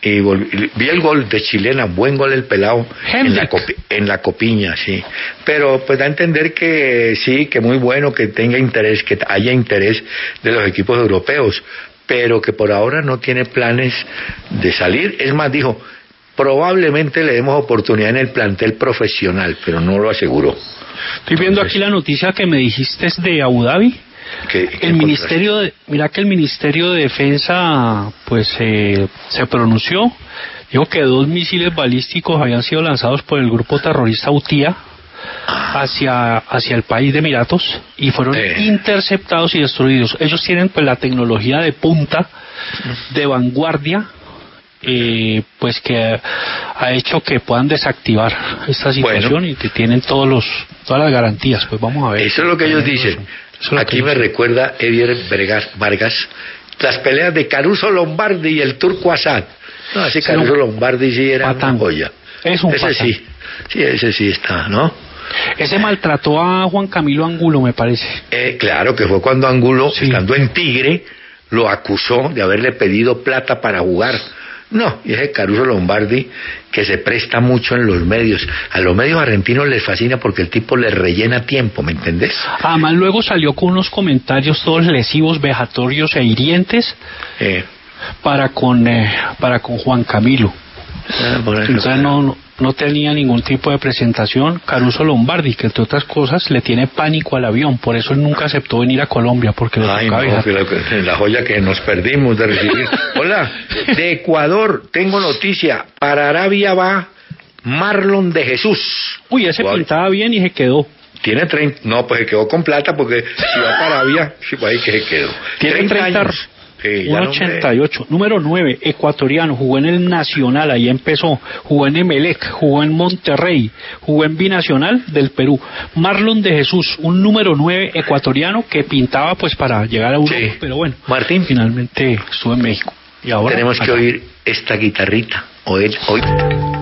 Y volví- vi el gol de chilena, buen gol el pelado en la, copi- en la copiña, sí. Pero pues da a entender que sí, que muy bueno, que tenga interés, que haya interés de los equipos europeos, pero que por ahora no tiene planes de salir. Es más, dijo, probablemente le demos oportunidad en el plantel profesional, pero no lo aseguró. Estoy viendo aquí la noticia que me dijiste es de Abu Dhabi. El ministerio, de, mira que el ministerio de defensa, pues eh, se pronunció, dijo que dos misiles balísticos habían sido lanzados por el grupo terrorista UTIA hacia hacia el país de Emiratos y fueron Eh. interceptados y destruidos. Ellos tienen pues la tecnología de punta, de vanguardia. eh, pues que ha hecho que puedan desactivar esta situación Bueno. y que tienen todos los todas las garantías pues vamos a ver Eso es lo que ellos dicen. Aquí me recuerda Edier Vargas, Vargas las peleas de Caruso Lombardi y el turco Assad. No, ese un Caruso Lombardi sí era patán. una joya. Es un ese patán. sí, sí, ese sí está, ¿no? Ese maltrató a Juan Camilo Angulo, me parece. Eh, claro que fue cuando Angulo, Sí. estando en Tigre, lo acusó de haberle pedido plata para jugar. No, y ese Caruso Lombardi que se presta mucho en los medios. A los medios argentinos les fascina porque el tipo les rellena tiempo, ¿me entendés? Además, luego salió con unos comentarios todos lesivos, vejatorios e hirientes Eh, para con, eh, para con Juan Camilo. Ah, Entonces no, no tenía ningún tipo de presentación. Caruso Lombardi, que entre otras cosas le tiene pánico al avión, por eso él nunca aceptó venir a Colombia, porque le Ay, no, la, la joya que nos perdimos de recibir. Hola, de Ecuador tengo noticia. Para Arabia va Marlon de Jesús. Uy, ese pintaba bien y se quedó. Tiene 30, no, pues se quedó con plata porque si va para Arabia, ahí que se quedó. Tiene 30 años. Sí, Un no, hombre. 88. Número 9, ecuatoriano. Jugó en el Nacional, ahí empezó. Jugó en Emelec, jugó en Monterrey, jugó en Binacional del Perú. Marlon de Jesús, un número 9 ecuatoriano que pintaba pues para llegar a Europa, Sí. pero bueno. Martín. Finalmente estuvo en México. Y ahora Tenemos que acá. oír esta guitarrita. Oír, oír.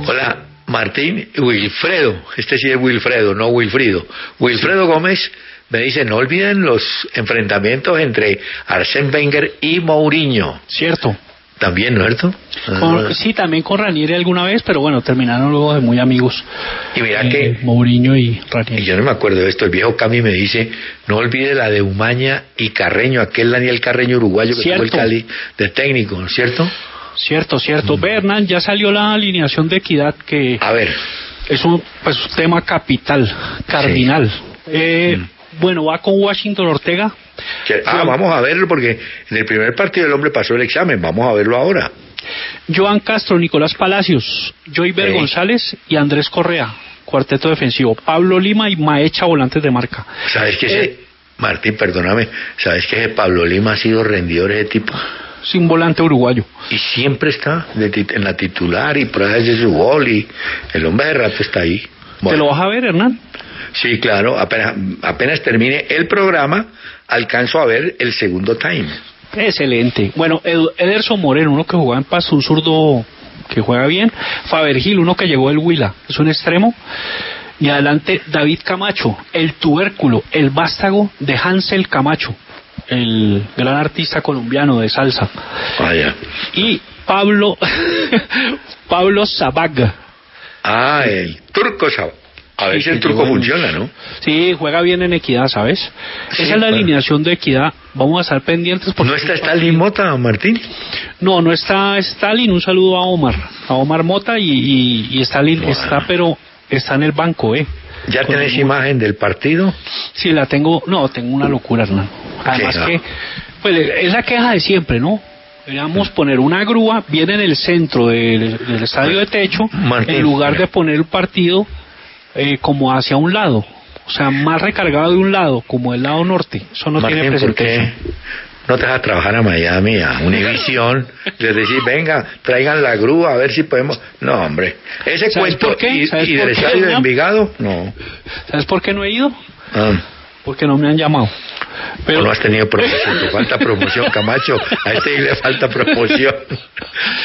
Hola, Martín Wilfredo. Este sí es Wilfredo, no Wilfrido. Wilfredo Gómez me dice, no olviden los enfrentamientos entre Arsène Wenger y Mourinho. Cierto. También, ¿no es cierto? Ah. sí, también con Ranieri alguna vez, pero bueno, terminaron luego de muy amigos. Y mira eh, que Mourinho y Y Ranieri. yo no me acuerdo de esto. El viejo Cami me dice, no olvide la de Umaña y Carreño, aquel Daniel Carreño uruguayo que tuvo el. Cali de técnico, ¿no es cierto? Cierto, cierto. Hernán, ya salió la alineación de equidad que A ver, es un pues, un tema capital, cardinal. Eh, Bueno, va con Washington Ortega. ah, vamos a verlo porque en el primer partido el hombre pasó el examen. Vamos a verlo ahora. Joan Castro, Nicolás Palacios, Joyver Sí. González y Andrés Correa. Cuarteto defensivo. Pablo Lima y Maecha, volantes de marca. ¿Sabes que ese, Eh. Martín, perdóname, ¿sabes que ese Pablo Lima ha sido rendidor ese tipo? Sin volante uruguayo. Y siempre está de en la titular y pruebas de su gol y el hombre de rato está ahí. ¿Te lo vas a ver, Hernán? Sí, claro, apenas, apenas termine el programa, alcanzo a ver el segundo time. Excelente. Bueno, Ed- Ederson Moreno, uno que jugaba en Paz, un zurdo que juega bien. Faber Gil, uno que llegó del Huila, es un extremo. Y adelante David Camacho, el tubérculo, el vástago de Hansel Camacho, el gran artista colombiano de salsa. Vaya. Y Pablo, Pablo Sabaga. Ah, el turco, sab- a ver si el el- funciona, ¿no? Sí, juega bien en Equidad, ¿sabes? Sí, Esa es la alineación de Equidad. Vamos a estar pendientes porque... ¿No está Stalin Mota, Martín? No, no está Stalin. Un saludo a Omar, a Omar Mota y, y, y Stalin Bueno. está, pero está en el banco, ¿eh? ¿Ya tenés el- imagen del partido? Sí, la tengo. No, tengo una locura, hermano. Además no. que, pues es la queja de siempre, ¿no? Deberíamos poner una grúa bien en el centro del, del estadio de techo, Martín, en lugar de poner el partido eh, como hacia un lado. O sea, más recargado de un lado, como del lado norte. Eso no tiene Martín, ¿por qué presentación. no te vas a trabajar a Miami, a Univision? Les decís, venga, traigan la grúa a ver si podemos... No, hombre. Ese ¿Sabes cuento y, ¿Sabes y del estadio de no? Envigado, no. ¿Sabes por qué no he ido? Ah, Porque no me han llamado. Pero, no has tenido promoción, te falta promoción, Camacho. A este le falta promoción.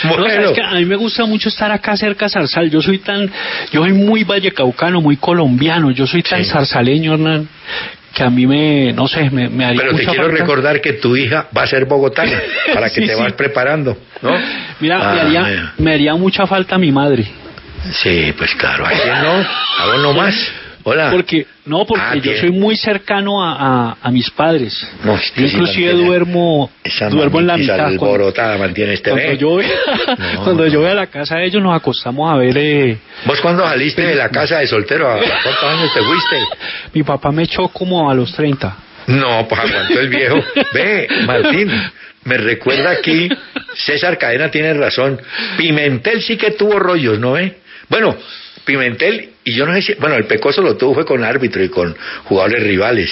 No, Bueno, sabes que a mí me gusta mucho estar acá cerca de Zarzal. Yo soy tan, yo soy muy vallecaucano, muy colombiano. Yo soy tan Sí. zarzaleño, Hernán, que a mí me, no sé, me, me haría pero te quiero falta. recordar que tu hija va a ser bogotana, para que Sí, te sí. vas preparando, ¿no? Mira, me, Ah, haría, mira. me haría mucha falta mi madre. Sí, pues claro, ¿a quién no? A vos nomás. Hola. Porque, no, porque Ah, yo soy muy cercano a, a, a mis padres. No, yo sí inclusive mantiene duermo, duermo en la mitad. Cuando, alborotada mantiene este cuando yo, No, cuando no. yo voy a la casa de ellos nos acostamos a ver, eh, ¿Vos cuando saliste de la casa de soltero? ¿A cuántos años te fuiste? mi papá me echó como a los 30. No, pues aguantó el viejo. Ve, Martín, me recuerda aquí, César Cadena tiene razón. Pimentel sí que tuvo rollos, ¿no ve? Bueno, Pimentel, y yo no sé si, bueno, el Pecoso lo tuvo fue con árbitro y con jugadores rivales.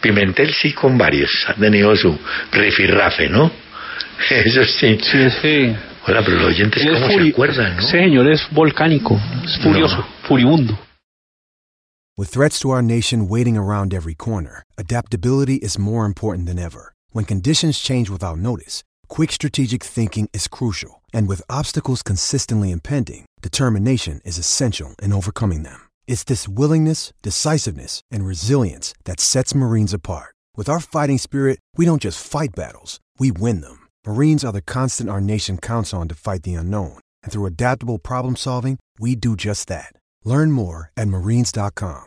Pimentel sí con varios, ha tenido su rifirrafe, ¿no? Eso sí. Sí, ese, Hola, pero los oyentes, es ¿cómo se acuerdan, no? Ese señor es volcánico, es furioso, furibundo. With threats to our nation waiting around every corner, adaptability is more important than ever. When conditions change without notice, quick strategic thinking is crucial. And with obstacles consistently impending, determination is essential in overcoming them. It's this willingness, decisiveness, and resilience that sets Marines apart. With our fighting spirit, we don't just fight battles, we win them. Marines are the constant our nation counts on to fight the unknown. And through adaptable problem solving, we do just that. Learn more at marines.com.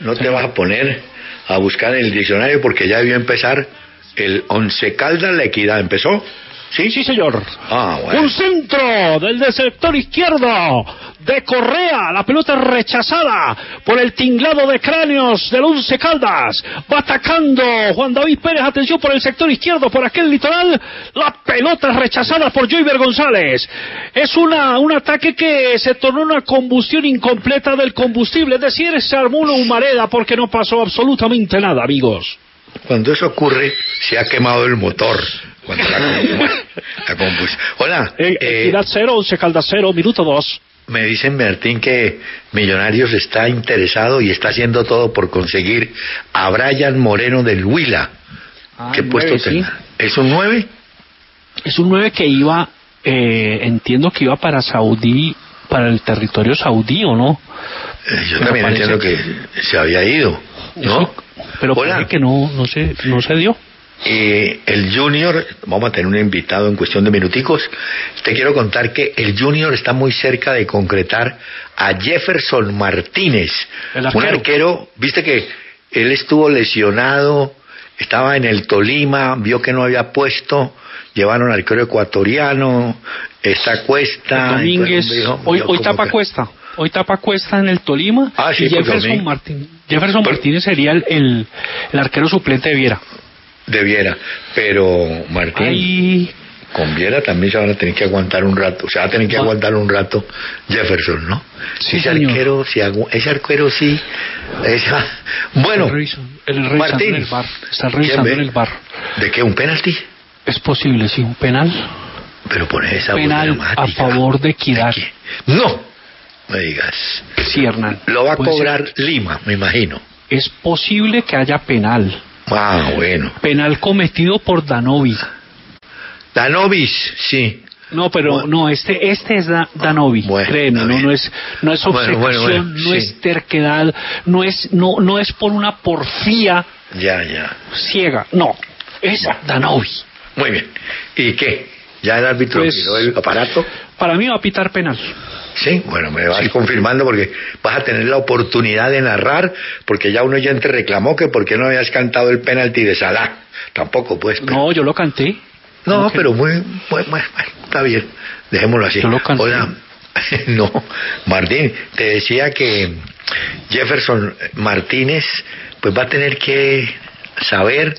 No te vas a poner a buscar en el diccionario porque ya debió empezar el Once Caldas La Equidad. ¿Empezó? ¿Sí? Sí, señor. Ah, bueno. Un centro del del sector izquierdo de Correa. La pelota rechazada por el tinglado de cráneos del Once Caldas. Va atacando Juan David Pérez. Atención por el sector izquierdo, por aquel litoral. La pelota rechazada por Joyver González. Es una, un ataque que se tornó una combustión incompleta del combustible. Es decir, se armó una humareda porque no pasó absolutamente nada, amigos. Cuando eso ocurre, se ha quemado el motor. Cuando la, la combustión. Hola. Eh, Equidad cero, Once Caldas cero, minuto dos. Me dicen, Martín, que Millonarios está interesado y está haciendo todo por conseguir a Brian Moreno del Huila. Ah, ¿Qué puesto sí. ¿Es un 9? Es un 9 que iba, eh, entiendo que iba para Saudí, para el territorio saudí, ¿o no? yo Pero también entiendo que se había ido, ¿no? Eso- pero parece que no, no se, no se dio. Eh, el Junior, vamos a tener un invitado en cuestión de minuticos. Te quiero contar que el Junior está muy cerca de concretar a Jefferson Martínez, un arquero. viste que él estuvo lesionado, estaba en el Tolima, vio que no había puesto, llevaron al arquero ecuatoriano, esta cuesta. Domínguez, hoy, hoy tapa que- cuesta. Hoy tapa cuesta en el Tolima. Ah, sí, y porque Jefferson, Martín, Jefferson Martínez sería el, el, el arquero suplente de Viera. Debiera, pero Martín. Ahí, Con Viera también se van a tener que aguantar un rato, se va a tener que Ah. aguantar un rato Jefferson, ¿no? Sí, ese señor. arquero, si agu- ese arquero sí. esa- Bueno, el Martín. en el bar. Están revisando ¿Quién en el bar. ¿de qué? ¿Un penalti? Es posible, sí, un penal. Pero pone esa Penal a favor de Equidad. ¿De? No, me digas. Sí, Hernán. Lo va a ser. cobrar Lima, me imagino. Es posible que haya penal. Ah, bueno. Penal cometido por Danovi. Danovis, sí. No, pero no, este este es Da- Danovi, Bueno, créeme, no, no es no es bueno, bueno, no sí. es terquedad, no es no no es por una porfía Ya, ya. ciega, no, es Danovi. Muy bien. ¿Y qué? ¿Ya el árbitro Pues- el aparato? Para mí va a pitar penal. Sí, bueno, me vas confirmando porque vas a tener la oportunidad de narrar, porque ya un oyente reclamó que por qué no habías cantado el penalti de Salah. Tampoco, pues. pero- No, yo lo canté. no, ¿cómo que pero muy, muy- bueno, está bien. Dejémoslo así. Yo lo canté. Hola. no, Martín, te decía que Jefferson Martínez, pues va a tener que saber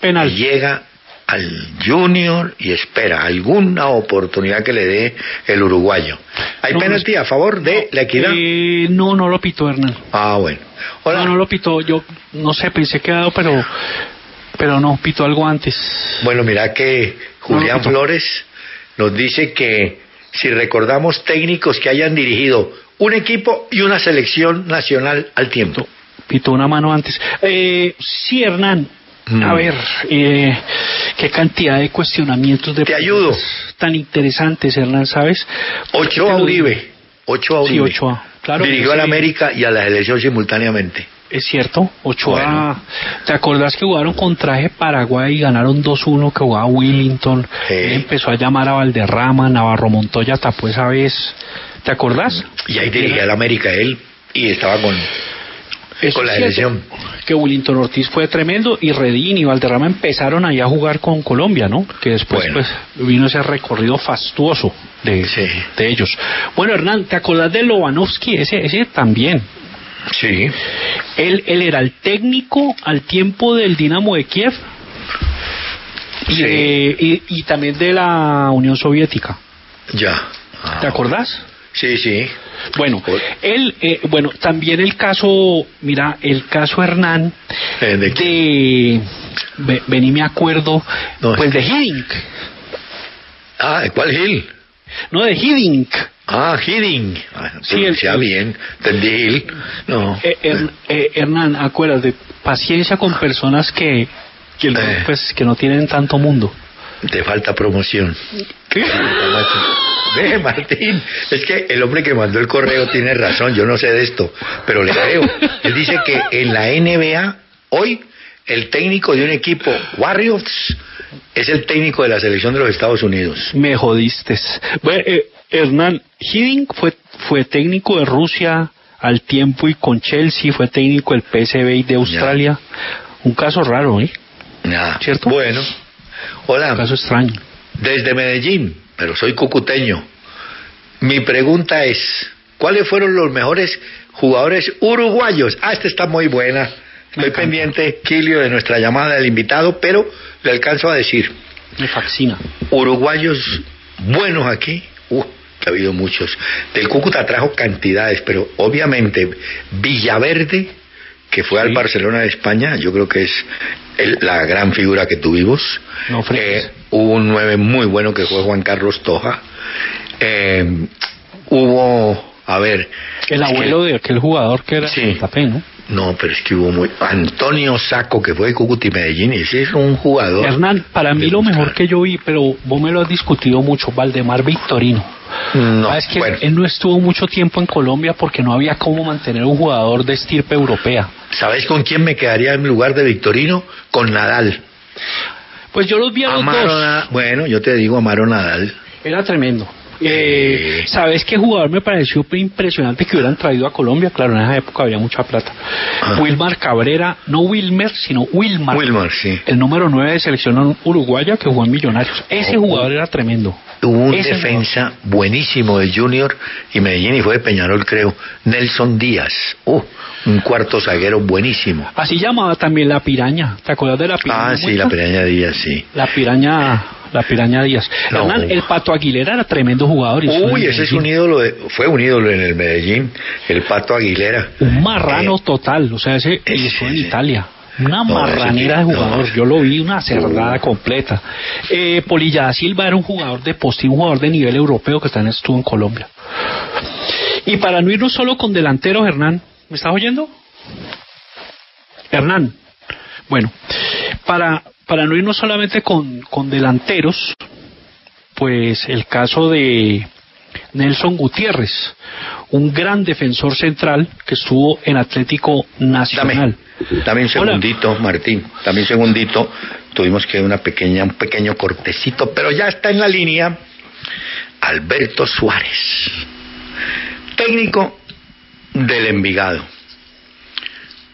Penal. que llega al Junior y espera alguna oportunidad que le dé el uruguayo. ¿Hay No, penalti a favor de la equidad? Eh, no, no lo pitó Hernán. Ah, bueno. Hola. No, no lo pitó. Yo no sé, pensé que dado, pero pero no pitó algo antes. Bueno, mira que Julián. Flores nos dice que si recordamos técnicos que hayan dirigido un equipo y una selección nacional al tiempo. Pitó una mano antes. Eh, sí, Hernán. Mm. A ver, eh, qué cantidad de cuestionamientos de Te ayudo. tan interesantes, Hernán, ¿sabes? Ocho a Te lo Uribe. digo. Ocho a Sí, Uribe. Ochoa. Claro, Dirigió a la América y a la selección simultáneamente. Es cierto, Ochoa. Bueno. ¿Te acordás que jugaron con traje Paraguay y ganaron 2-1 que jugaba Willington? Sí. Él empezó a llamar a Valderrama, Navarro Montoya tapó esa vez. ¿Te acordás? Y ahí dirigía a la América él y estaba con, Eso con la selección. Que Willington Ortiz fue tremendo y Redín y Valderrama empezaron ahí a jugar con Colombia, ¿no? Que después Bueno. pues vino ese recorrido fastuoso de, Sí. de ellos. Bueno, Hernán, ¿te acordás de Lobanovsky? Ese, ese también. Sí. Él, él era el técnico al tiempo del Dinamo de Kiev y, Sí. de- y, y también de la Unión Soviética. Ya. Ah, ¿Te acordás? Sí, sí. Bueno, él, eh, bueno, también el caso, mira, el caso Hernán Eh, ¿de qué? de, ve- vení me acuerdo, No, pues es de que- Hiddink, Ah, ¿cuál Gil? no de Hiddink. Ah, Hidding. Ah, Sí, el- bien. Entendí Gil. No. Eh, Her- eh, Hernán, acuérdate, paciencia con personas que, que, Eh. pues, que no tienen tanto mundo. Te falta promoción. ve, Martín, es que el hombre que mandó el correo tiene razón, yo no sé de esto, pero le creo. Él dice que en la NBA, hoy, el técnico de un equipo, Warriors, es el técnico de la selección de los Estados Unidos. Me jodiste. Bueno, eh, Hernán Hiddink fue, fue técnico de Rusia al tiempo y con Chelsea, fue técnico del PSV de Australia. Un caso raro, ¿eh? ¿Cierto? Bueno. Hola. Un caso extraño. Desde Medellín, pero soy cucuteño. Mi pregunta es, ¿cuáles fueron los mejores jugadores uruguayos? Ah, esta está muy buena. Estoy pendiente, Kilio, de nuestra llamada del invitado, pero le alcanzo a decir. Me fascina. Uruguayos buenos aquí. Uh, ha habido muchos. Del Cúcuta trajo cantidades, pero obviamente Villaverde, que fue al Barcelona de España, yo creo que es el- la gran figura que tuvimos. No. Eh, hubo un 9 muy bueno que fue Juan Carlos Toja. Eh, hubo, a ver. El que- abuelo de aquel jugador que era Sí. Tapé, ¿no? No, pero es que hubo muy. Antonio Saco, que fue de Cúcuta y Medellín, ese es un jugador. Hernán, para mí lo mejor que yo vi, pero vos me lo has discutido mucho, Valdemar Victorino. No, Ah, es que bueno. él no estuvo mucho tiempo en Colombia porque no había cómo mantener un jugador de estirpe europea. ¿Sabes con quién me quedaría en lugar de Victorino? Con Nadal. Pues yo los vi a los Amaro dos. Na- Bueno, yo te digo Amaro Nadal. Era tremendo. Eh, ¿Sabes qué jugador me pareció impresionante que hubieran traído a Colombia? Claro, en esa época había mucha plata. Ah. Wilmar Cabrera, no Wilmer, sino Wilmar. Wilmar, sí. El número 9 de selección uruguaya que jugó en Millonarios. Ese Oh, jugador era tremendo. Hubo un Ese defensa buenísimo de Junior y Medellín y fue de Peñarol, creo. Nelson Díaz. Uh, un cuarto zaguero buenísimo. Así llamaba también la piraña. ¿Te acuerdas de la piraña? Ah, sí, muerta? la Peña Díaz, sí. La piraña, la piraña Díaz. No. Hernán, el Pato Aguilera era tremendo jugador. y Uy, ese es un ídolo, de- fue un ídolo en el Medellín, el Pato Aguilera. Un marrano Eh, total, o sea, ese ese, estuvo en. Italia. Una No, marranera de jugador, no. yo lo vi una cerdada completa. Eh, Polilla da Silva era un jugador de poste, un jugador de nivel europeo que también estuvo en Colombia. Y para no irnos solo con delanteros, Hernán, ¿me estás oyendo? Hernán, bueno, para, para no irnos solamente con, con delanteros, pues el caso de Nelson Gutiérrez, un gran defensor central que estuvo en Atlético Nacional. Dame un Hola. segundito, Martín. Dame un segundito. Tuvimos que una pequeña, un pequeño cortecito, pero ya está en la línea Alberto Suárez, técnico del Envigado.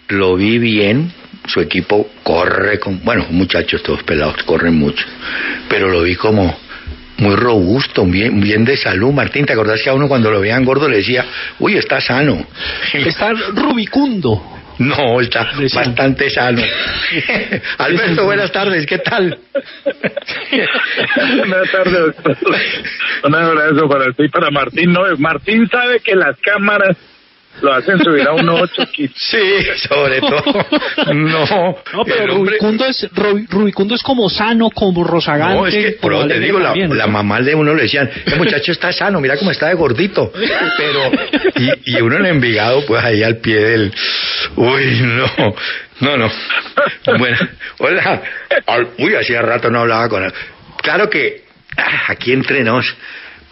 Lo vi bien, su equipo corre con, bueno, muchachos, todos pelados corren mucho, pero lo vi como muy robusto, bien, bien de salud. Martín, ¿te acordás que a uno cuando lo veían gordo le decía, uy, está sano? Está rubicundo. No, está bastante sano. Alberto, buenas tardes, ¿qué tal? Buenas tardes, doctor. Un abrazo para usted y para Martín. No, Martín sabe que las cámaras lo hacen subir a unos 8 kilos. Sí, sobre todo. No, No, pero hombre- Rubicundo es, Rubi- Rubicundo es como sano, como rozagante. No, es que, pero te digo, la, la mamá de uno le decían, el muchacho está sano, mira cómo está de gordito. Pero, y, y uno en Envigado, pues ahí al pie del, uy, no, no, no. Bueno, hola, uy, hacía rato no hablaba con él. Claro que, ah, aquí entre nos,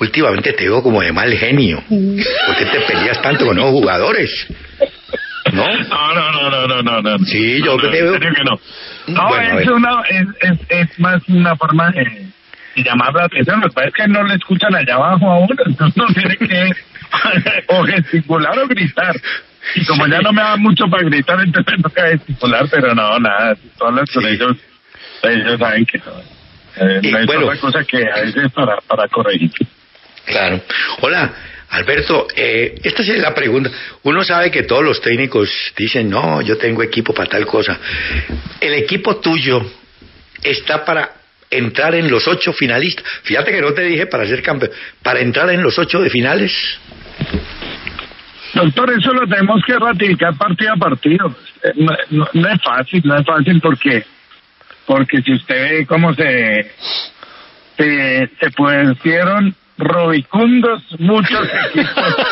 últimamente te veo como de mal genio. ¿Por qué te peleas tanto con los jugadores? ¿No? No, no, no, no, no, no, no. Sí, yo no, que no, te en veo- serio que no. No, Bueno, es, una, es, es, es más una forma de, de llamar la atención. Lo que pasa es que no le escuchan allá abajo a uno, entonces uno tiene que o gesticular o gritar. Y como ya no me da mucho para gritar, entonces me toca gesticular, pero no, nada, tú hablas con ellos, ellos saben que no. Eh, no es bueno. otra cosa que a veces para, para corregir. Claro. Hola, Alberto, eh, esta es la pregunta. Uno sabe que todos los técnicos dicen, no, yo tengo equipo para tal cosa. ¿El equipo tuyo está para entrar en los ocho finalistas? Fíjate que no te dije para ser campeón, para entrar en los ocho de finales. Doctor, eso lo tenemos que ratificar partido a partido. Eh, No, es fácil, no es fácil porque porque si usted ve cómo se se, se pusieron robicundos muchos equipos.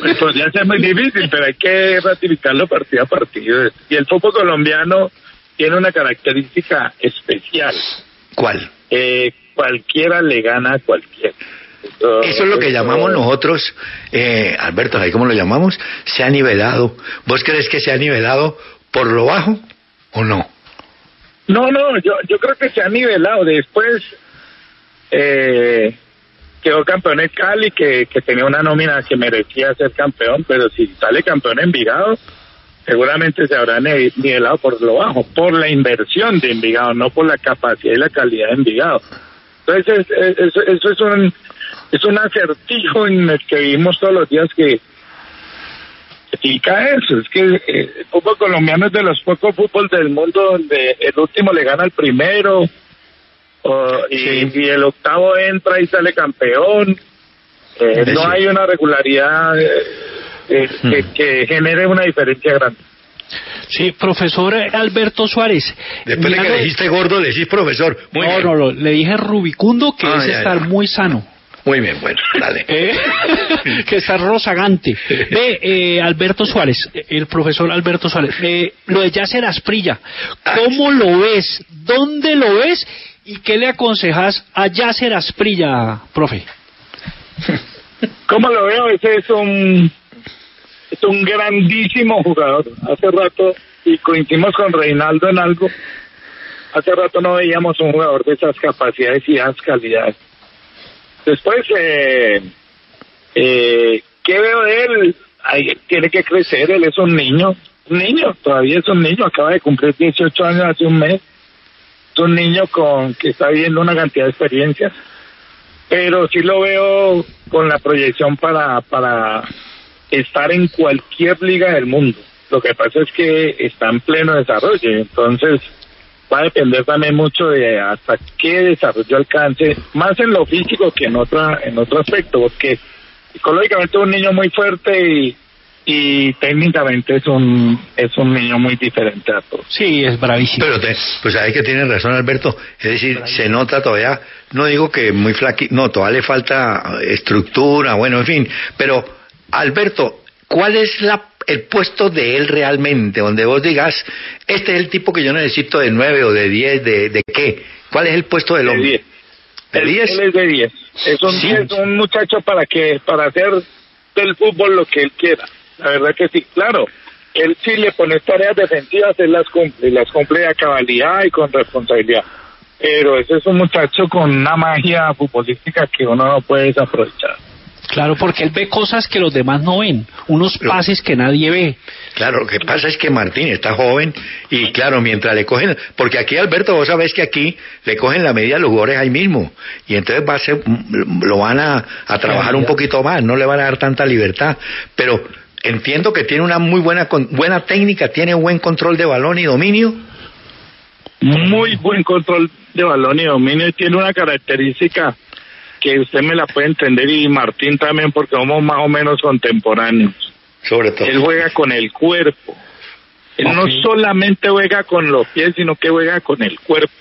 Pues podría ser muy difícil, pero hay que ratificarlo partido a partido. Y el fútbol colombiano tiene una característica especial. ¿Cuál? Eh, cualquiera le gana a cualquiera. Eso es lo que llamamos nosotros, eh, Alberto, ¿ahí cómo lo llamamos? Se ha nivelado. ¿Vos crees que se ha nivelado por lo bajo o no? No, no, yo, yo creo que se ha nivelado. Después eh, quedó campeón en Cali, que, que tenía una nómina que merecía ser campeón, pero si sale campeón en Envigado, seguramente se habrá nivelado por lo bajo, por la inversión de Envigado, no por la capacidad y la calidad de Envigado. Entonces, es- es- eso, eso es un es un acertijo en el que vivimos todos los días que significa eso. Es que eh, el fútbol colombiano es de los pocos fútbol del mundo donde el último le gana al primero o- y, y el octavo entra y sale campeón. Eh, no hay una regularidad eh, eh, que, que genere una diferencia grande. Sí, profesor Alberto Suárez. Después de que le dijiste gordo, le decís profesor. Muy no, bien. no, no, le dije rubicundo que Ah, es ya, estar ya. muy sano. Muy bien, bueno, dale. ¿Eh? que está rozagante. Ve, eh, Alberto Suárez, el profesor Alberto Suárez, eh, lo de Yasser Asprilla, ¿cómo lo ves? ¿Dónde lo ves? ¿Y qué le aconsejas a Yasser Asprilla, profe? ¿Cómo lo veo? Ese es un es un grandísimo jugador. Hace rato, y coincidimos con Reinaldo en algo, hace rato no veíamos un jugador de esas capacidades y esas calidades. Después, eh, eh, ¿qué veo de él? Tiene que crecer, él es un niño, un niño, todavía es un niño, acaba de cumplir 18 años hace un mes. Es un niño con que está viviendo una cantidad de experiencias pero sí lo veo con la proyección para para estar en cualquier liga del mundo. Lo que pasa es que está en pleno desarrollo, entonces va a depender también mucho de hasta qué desarrollo alcance, más en lo físico que en otra en otro aspecto, porque psicológicamente es un niño muy fuerte y y técnicamente es un es un niño muy diferente a todos. Sí, es bravísimo. Pero te, pues hay que tiene razón Alberto, es decir, se nota todavía, no digo que muy flaqui, no, todavía le falta estructura, bueno, en fin, pero Alberto, ¿cuál es la el puesto de él realmente, donde vos digas, este es el tipo que yo necesito de nueve o de diez, de, de qué? ¿Cuál es el puesto del hombre? ¿De Él- diez? Él es de 10. Es un, Sí. es un muchacho para que para hacer del fútbol lo que él quiera. La verdad que sí, claro. Él sí le pone tareas defensivas, él las cumple, las cumple a cabalidad y con responsabilidad. Pero ese es un muchacho con una magia futbolística que uno no puede desaprovechar. Claro, porque él ve cosas que los demás no ven, unos pases que nadie ve. Claro, lo que pasa es que Martín está joven y claro, mientras le cogen, porque aquí Alberto, vos sabés que aquí le cogen la medida a los jugadores ahí mismo y entonces va a ser, lo van a, a trabajar un poquito más, no le van a dar tanta libertad, pero entiendo que tiene una muy buena con- buena técnica, tiene buen control de balón y dominio. Muy buen control de balón y dominio y tiene una característica que usted me la puede entender y Martín también porque somos más o menos contemporáneos. Sobre todo. Él juega con el cuerpo. Él no solamente juega con los pies, sino que juega con el cuerpo.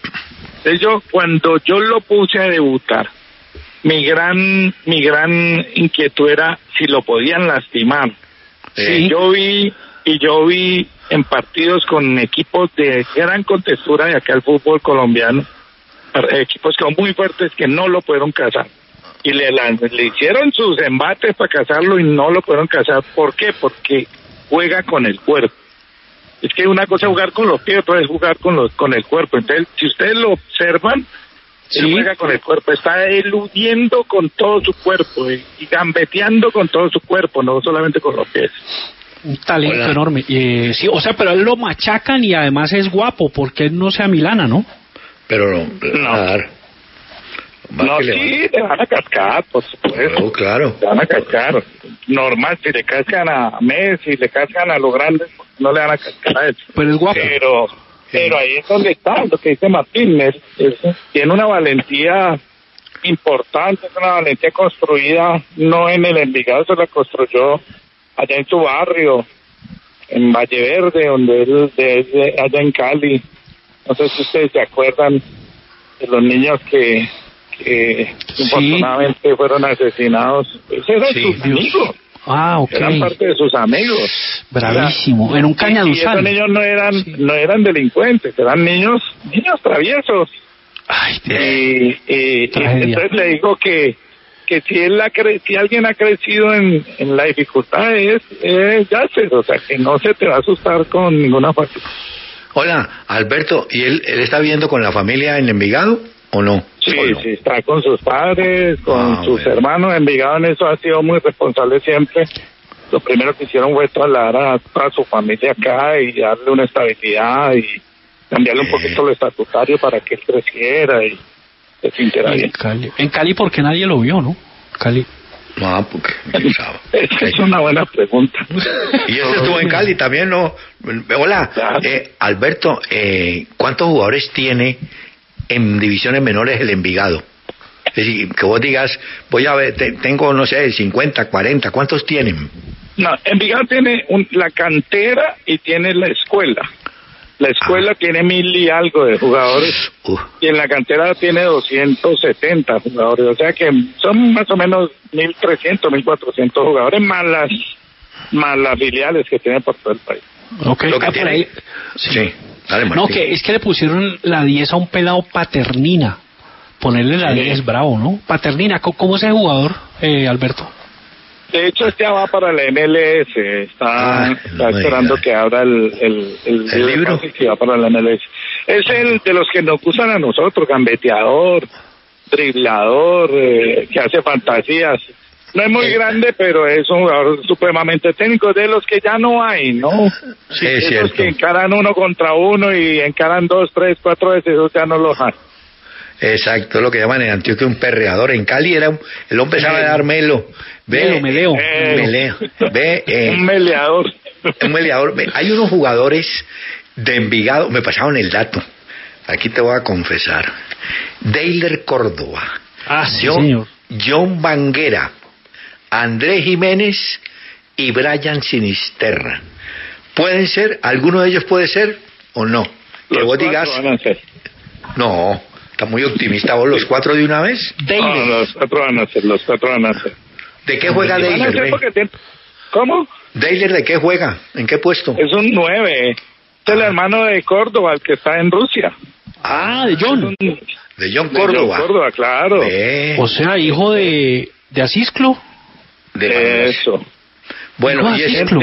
Entonces yo, cuando yo lo puse a debutar, mi gran, mi gran inquietud era si lo podían lastimar. Eh, yo vi, y yo vi en partidos con equipos de gran contextura de acá el fútbol colombiano, equipos que son muy fuertes que no lo pudieron cazar. Y le, hicieron sus embates para cazarlo y no lo pudieron cazar. ¿Por qué? Porque juega con el cuerpo. Es que una cosa es jugar con los pies, otra es jugar con, los, con el cuerpo. Entonces, si ustedes lo observan, él juega con el cuerpo, está eludiendo con todo su cuerpo eh, y gambeteando con todo su cuerpo, no solamente con los pies. Un talento Hola. enorme. Eh, sí, o sea, pero él lo machacan y además es guapo, porque él no sea Milana, ¿no? Pero no, No, que le sí, le van a cascar, por supuesto. No, claro. Le van a cascar. Normal, si le cascan a Messi, le cascan a los grandes, no le van a cascar a él. Pero es guapo. Pero, pero ahí es donde está, lo que dice Martín, es- es- tiene una valentía importante, es una valentía construida, no en el Envigado, se la construyó allá en su barrio, en Valle Verde, donde él, de- de- allá en Cali. No sé si ustedes se acuerdan de los niños que, que infortunadamente fueron asesinados. Esos eran Sí, sus Dios. amigos, Ah, ok. eran parte de sus amigos. Bravísimo. En un Y cañaduzal. esos niños no eran, no eran delincuentes, eran niños, niños traviesos. y, y- y entonces le digo que que si él ha cre- si alguien ha crecido en, en la dificultad es, es Yasser, o sea que no se te va a asustar con ninguna fatiga. Hola, Alberto, ¿y él, él está viviendo con la familia en Envigado o no? Sí, sí, está con sus padres, con sus hermanos. Envigado en eso ha sido muy responsable siempre. Lo primero que hicieron fue trasladar a toda su familia acá y darle una estabilidad y cambiarle un poquito lo estatutario para que él creciera y se sintiera En bien. Cali, en Cali porque nadie lo vio, ¿no? Cali. No, porque Es una buena pregunta. Y ese estuvo en Cali también, ¿no? Hola, eh, Alberto, eh, ¿cuántos jugadores tiene en divisiones menores el Envigado? Es decir, que vos digas, voy a ver, te- tengo, no sé, 50, 40, ¿cuántos tienen? No, Envigado tiene un- la cantera y tiene la escuela. La escuela tiene mil y algo de jugadores y en la cantera tiene 270 jugadores. O sea que son más o menos 1.300, 1.400 jugadores más las, más las filiales que tiene por todo el país. Ok, Lo que ah, tiene- ahí. Sí, dale, No, que es que le pusieron la 10 a un pelado Paternina. Ponerle la Sí. 10 bravo, ¿no? Paternina, ¿cómo, cómo es ese jugador, eh, Alberto? De hecho, este va para la MLS. Está, Ah, está esperando que abra el, el, el, ¿El libro? y va para la MLS. Es el de los que nos usan a nosotros, gambeteador, driblador, eh, que hace fantasías. No es muy grande, pero es un jugador supremamente técnico, de los que ya no hay, ¿no? Sí, es Esos cierto. que encaran uno contra uno y encaran dos, tres, cuatro veces, esos ya no los hay. Exacto, lo que llaman en Antioquia un perreador. En Cali era un, el hombre sabe dar melo. Ve, Melo, meleo. Eh, meleo. Ve, eh, un meleador. un meleador. Ve, Hay unos jugadores de Envigado, me pasaron el dato. Aquí te voy a confesar. Deiler Córdoba. Ah, sí, John, señor. John Banguera, Andrés Jiménez y Brian Sinisterra. ¿Pueden ser? ¿Alguno de ellos puede ser o no? Que Los vos digas, van a ser. no, está muy optimista vos, los cuatro de una vez. No, los cuatro van a ser, los cuatro van a ser. ¿De qué juega Deiler? ¿Cómo? ¿Deiler de qué juega? ¿En qué puesto? Es un nueve. Es el hermano de Córdoba, el que está en Rusia. Ah, de John. De John De Córdoba. John Córdoba, claro. O sea, hijo de, de Asisclo. de. Eso. Bueno, No, y es. Ciclo.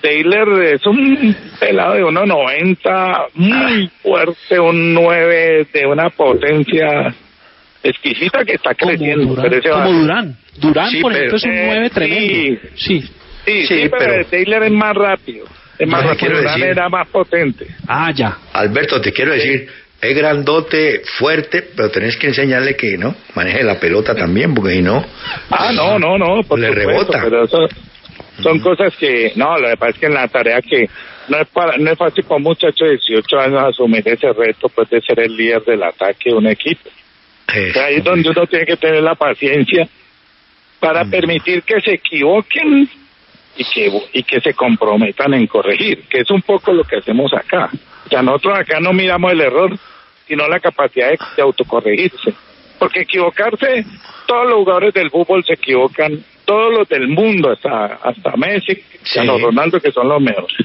Taylor, es un pelado de 1.90, muy fuerte, un 9 de una potencia exquisita que está Como creciendo. Durán. pero Como Durán. Durán, Sí, por ejemplo, es un Eh, 9 sí. tremendo. Sí. Sí, sí, Sí, pero, pero- Taylor es más rápido. Es más rápido. Durán decir- era más potente. Ah, ya. Alberto, te quiero decir, es grandote, fuerte, pero tenés que enseñarle que no, maneje la pelota también, porque si no, Ah, no, no, no, por Le supuesto, rebota. Pero eso son cosas que, no, lo que pasa es que en la tarea que no es para, no es fácil para un muchacho de 18 años asumir ese reto, pues de ser el líder del ataque de un equipo. O sea, ahí es donde uno tiene que tener la paciencia para permitir que se equivoquen y que, y que se comprometan en corregir, que es un poco lo que hacemos acá. O sea, nosotros acá no miramos el error, sino la capacidad de, de autocorregirse. Porque equivocarse, todos los jugadores del fútbol se equivocan, todos los del mundo, hasta, hasta Messi, Cristiano Ronaldo, que son los mejores.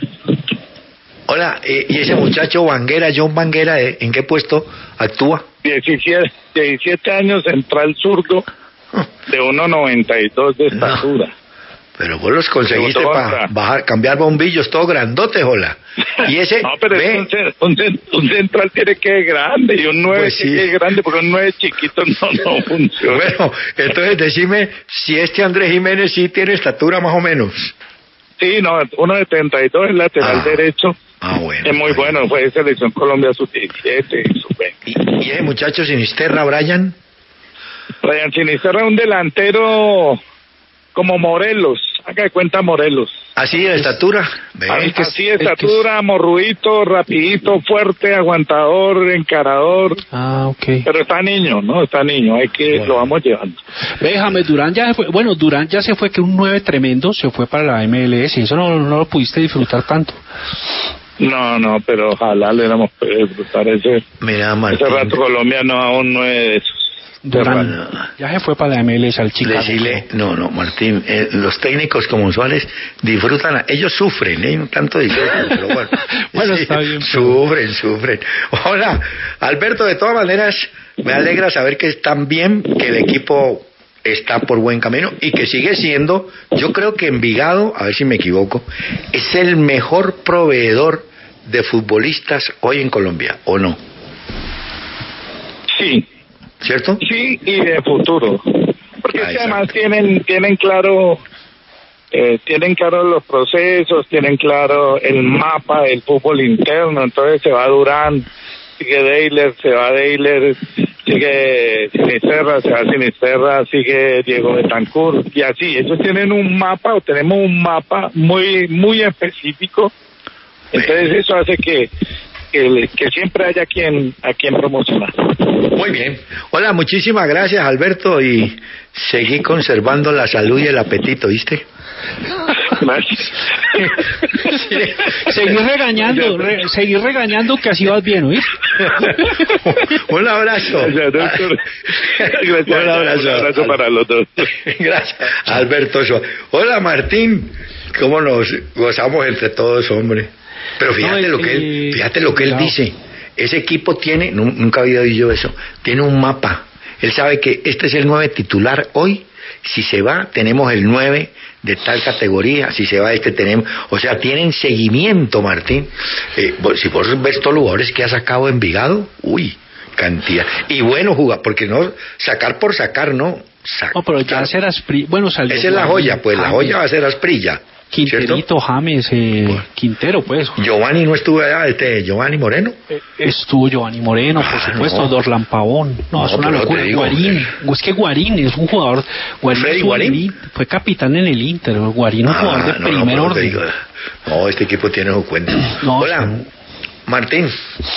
Hola, eh, ¿y ese muchacho Banguera, John Banguera, eh, en qué puesto actúa? 17, 17 años, central zurdo, de 1.92 de estatura. Pero vos los conseguiste para bajar, cambiar bombillos, todo grandote, hola. Y ese, No, pero es ve, un, cen- un cen- un central tiene que ser grande y un 9 Pues sí. que ser grande porque un 9 chiquito no, no funciona. bueno, entonces decime si este Andrés Jiménez sí tiene estatura más o menos. Sí, no, uno de 32 es lateral Ah. derecho. Ah, bueno. Es muy bueno, fue de selección Colombia sub-17 y sub-20. ¿Y, y ese muchacho Sinisterra, Brian? Ryan Sinisterra es un delantero como Morelos, haga de cuenta Morelos. Así de estatura. Así así de estatura, morruito, rapidito, fuerte, aguantador, encarador. Ah, ok. Pero está niño, ¿no? Está niño, hay que lo vamos llevando. Déjame, Durán ya se fue. Bueno, Durán ya se fue, que un 9 tremendo se fue para la MLS. Eso no, no lo pudiste disfrutar tanto. No, no, pero ojalá le damos podido disfrutar ese, Mira, ese rato colombiano a un nueve de esos. Durán. Ya se fue para la MLS al Chicago. Decirle, no, no, Martín, eh, los técnicos como Suárez disfrutan, ellos sufren, ¿eh? no tanto disfrutan, pero bueno. Bueno, Sí, está bien, pero- Sufren, sufren. Hola, Alberto, de todas maneras, me alegra saber que están bien, que el equipo está por buen camino y que sigue siendo, yo creo que Envigado, a ver si me equivoco, es el mejor proveedor de futbolistas hoy en Colombia, ¿o no? Sí. ¿Cierto? Sí, y de futuro. Porque Ah, además tienen, tienen claro, eh, tienen claro los procesos, tienen claro el mapa del fútbol interno, entonces se va Durán, sigue Deiler, se va Deiler, sigue Sinisterra, se va Sinisterra, sigue Diego Betancourt, y así, ellos tienen un mapa, o tenemos un mapa muy, muy específico, entonces eso hace que, que, que siempre haya quien, a quien promocionar. Muy bien. Hola, muchísimas gracias, Alberto, y seguí conservando la salud y el apetito, ¿viste? Seguir regañando, re- seguir regañando que así vas bien, ¿oíste? Un abrazo. Gracias, doctor. Gracias, Un abrazo. un abrazo para los dos. Gracias, Alberto. Hola, Martín. ¿Cómo nos gozamos entre todos, hombre? Pero fíjate No, lo que él, fíjate lo que él dice. Ese equipo tiene, nu- nunca había oído eso, tiene un mapa. Él sabe que este es el 9 titular hoy. Si se va, tenemos el 9 de tal categoría. Si se va este, tenemos. O sea, tienen seguimiento, Martín. Eh, si vos ves todos los jugadores que ha sacado Envigado, uy, cantidad. Y bueno, jugar, porque no, sacar por sacar, no. Sacar. No, pero ya será Spri- Bueno, salió. Esa es la joya, pues la James, joya va a ser Asprilla. Quinterito, James, eh, Quintero, pues. Giovanni no estuvo allá, este Giovanni Moreno. Estuvo Giovanni Moreno, por Ah, supuesto, no. Dorlan Pavón. No, No, es una locura. digo, Guarín, eh. es que Guarín es un jugador. Guarín ¿Freddy estuvo en el Guarín? Fue capitán en el Inter. Guarín, un Ah, jugador de no, primer orden. digo, no, este equipo tiene su cuenta. No, Hola, Martín.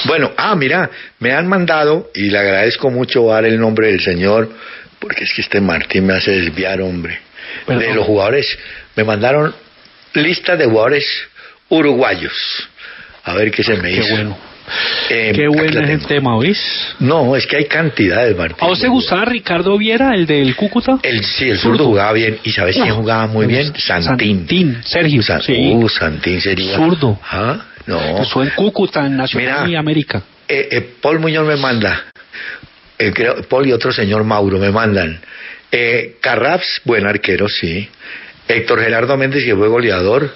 Bueno, ah, mira, me han mandado, y le agradezco mucho dar el nombre del señor, porque es que este Martín me hace desviar, hombre. Perdón. De los jugadores, me mandaron listas de jugadores uruguayos. A ver qué se me Qué hizo. bueno. Eh, Qué bueno es el tema, ¿oís? No, es que hay cantidades, Martín. ¿A vos te gustaba Ricardo Viera, el del Cúcuta? El, sí, el zurdo jugaba bien. ¿Y sabes quién No. jugaba muy bien? Santín. Santín, Sergio. Sa- sí. Uh, Santín sería. Zurdo. Ah, no. Estuvo en Cúcuta, en Nacional Mira. y América. Eh, eh, Paul Muñoz me manda. Eh, creo, Paul y otro señor Mauro me mandan. Eh, Carraps, buen arquero, sí. Héctor Gerardo Méndez, que fue goleador.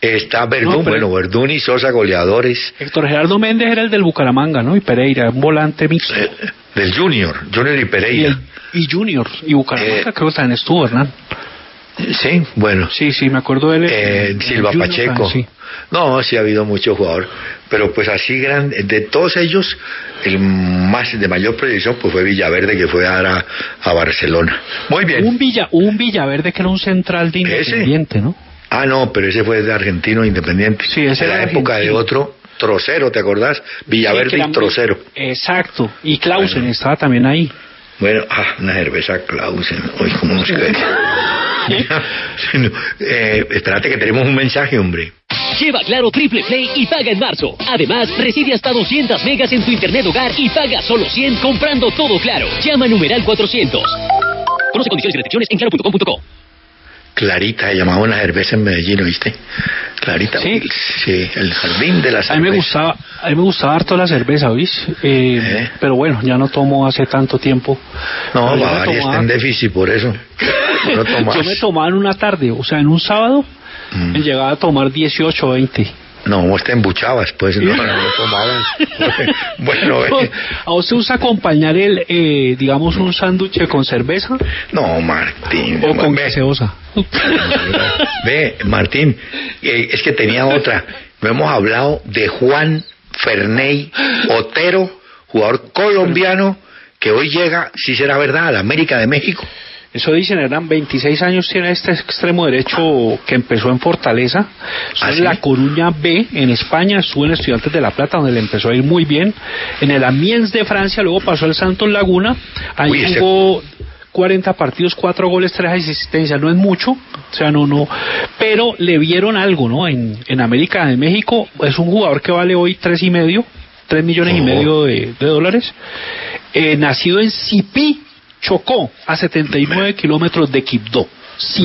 Está Verdún, No, bueno, Verdún y Sosa, goleadores. Héctor Gerardo Méndez era el del Bucaramanga, ¿no? Y Pereira, un volante mixto. Eh, del Junior, Junior y y, Pereira. el- y Junior. Y Bucaramanga Eh, creo que también estuvo, Hernán. Sí, bueno. Sí, sí, me acuerdo de él. Eh, Silva Junior, Pacheco. ah, Sí. No, sí ha habido muchos jugadores, pero pues así grande, de todos ellos, el más de mayor proyección pues fue Villaverde que fue a, a, a Barcelona. Muy bien. Un, Villa, un Villaverde que era un central de Independiente, ¿no? Ah, no, pero ese fue de Argentino Independiente. Sí, ese en la era época de otro Trocero, ¿te acordás? Villaverde era y Trocero. Exacto. Y Clausen estaba también ahí. Bueno, ah, una cerveza Clausen. Uy, cómo nos cae. Eh, espérate que tenemos un mensaje, hombre. Lleva Claro Triple Play y paga en marzo. Además, recibe hasta 200 megas en tu internet hogar y paga solo 100 comprando todo Claro. Llama a numeral 400. Conoce condiciones y restricciones en claro.com.co. Clarita, llamaba una cerveza en Medellín, ¿viste? Clarita. Sí. Sí, el jardín de la A cerveza. mí me gustaba, a mí me gustaba harto la cerveza, ¿oís? Eh, Pero bueno, ya no tomo hace tanto tiempo. No, Bavaria está tomaba- en déficit por eso. No. Yo me tomaba en una tarde, o sea, en un sábado, Mm. llegaba a tomar 18 o 20. No, vos te embuchabas, pues, no, no, no tomabas. bueno, eh, ¿A vos te gusta acompañar el, eh, digamos, un sándwich con cerveza? no, Martín. ¿O con ve, gaseosa? ve, Martín, eh, es que tenía otra. No hemos hablado de Juan Ferney Otero, jugador colombiano, que hoy llega, si será verdad, a la América de México. Eso dicen, eran 26 años tiene este extremo derecho que empezó en Fortaleza, ¿Ah, en sí? La Coruña B, en España, estuvo en Estudiantes de La Plata, donde le empezó a ir muy bien, en el Amiens de Francia, luego pasó al Santos Laguna, ahí Uy, ese- jugó 40 partidos, 4 goles, 3 asistencias, no es mucho, o sea, no, no, pero le vieron algo, ¿no? En, en América de México, es un jugador que vale hoy tres y medio, 3 millones y Oh. medio de, de dólares, eh, nacido en Sipí, chocó a 79 kilómetros de Quibdó.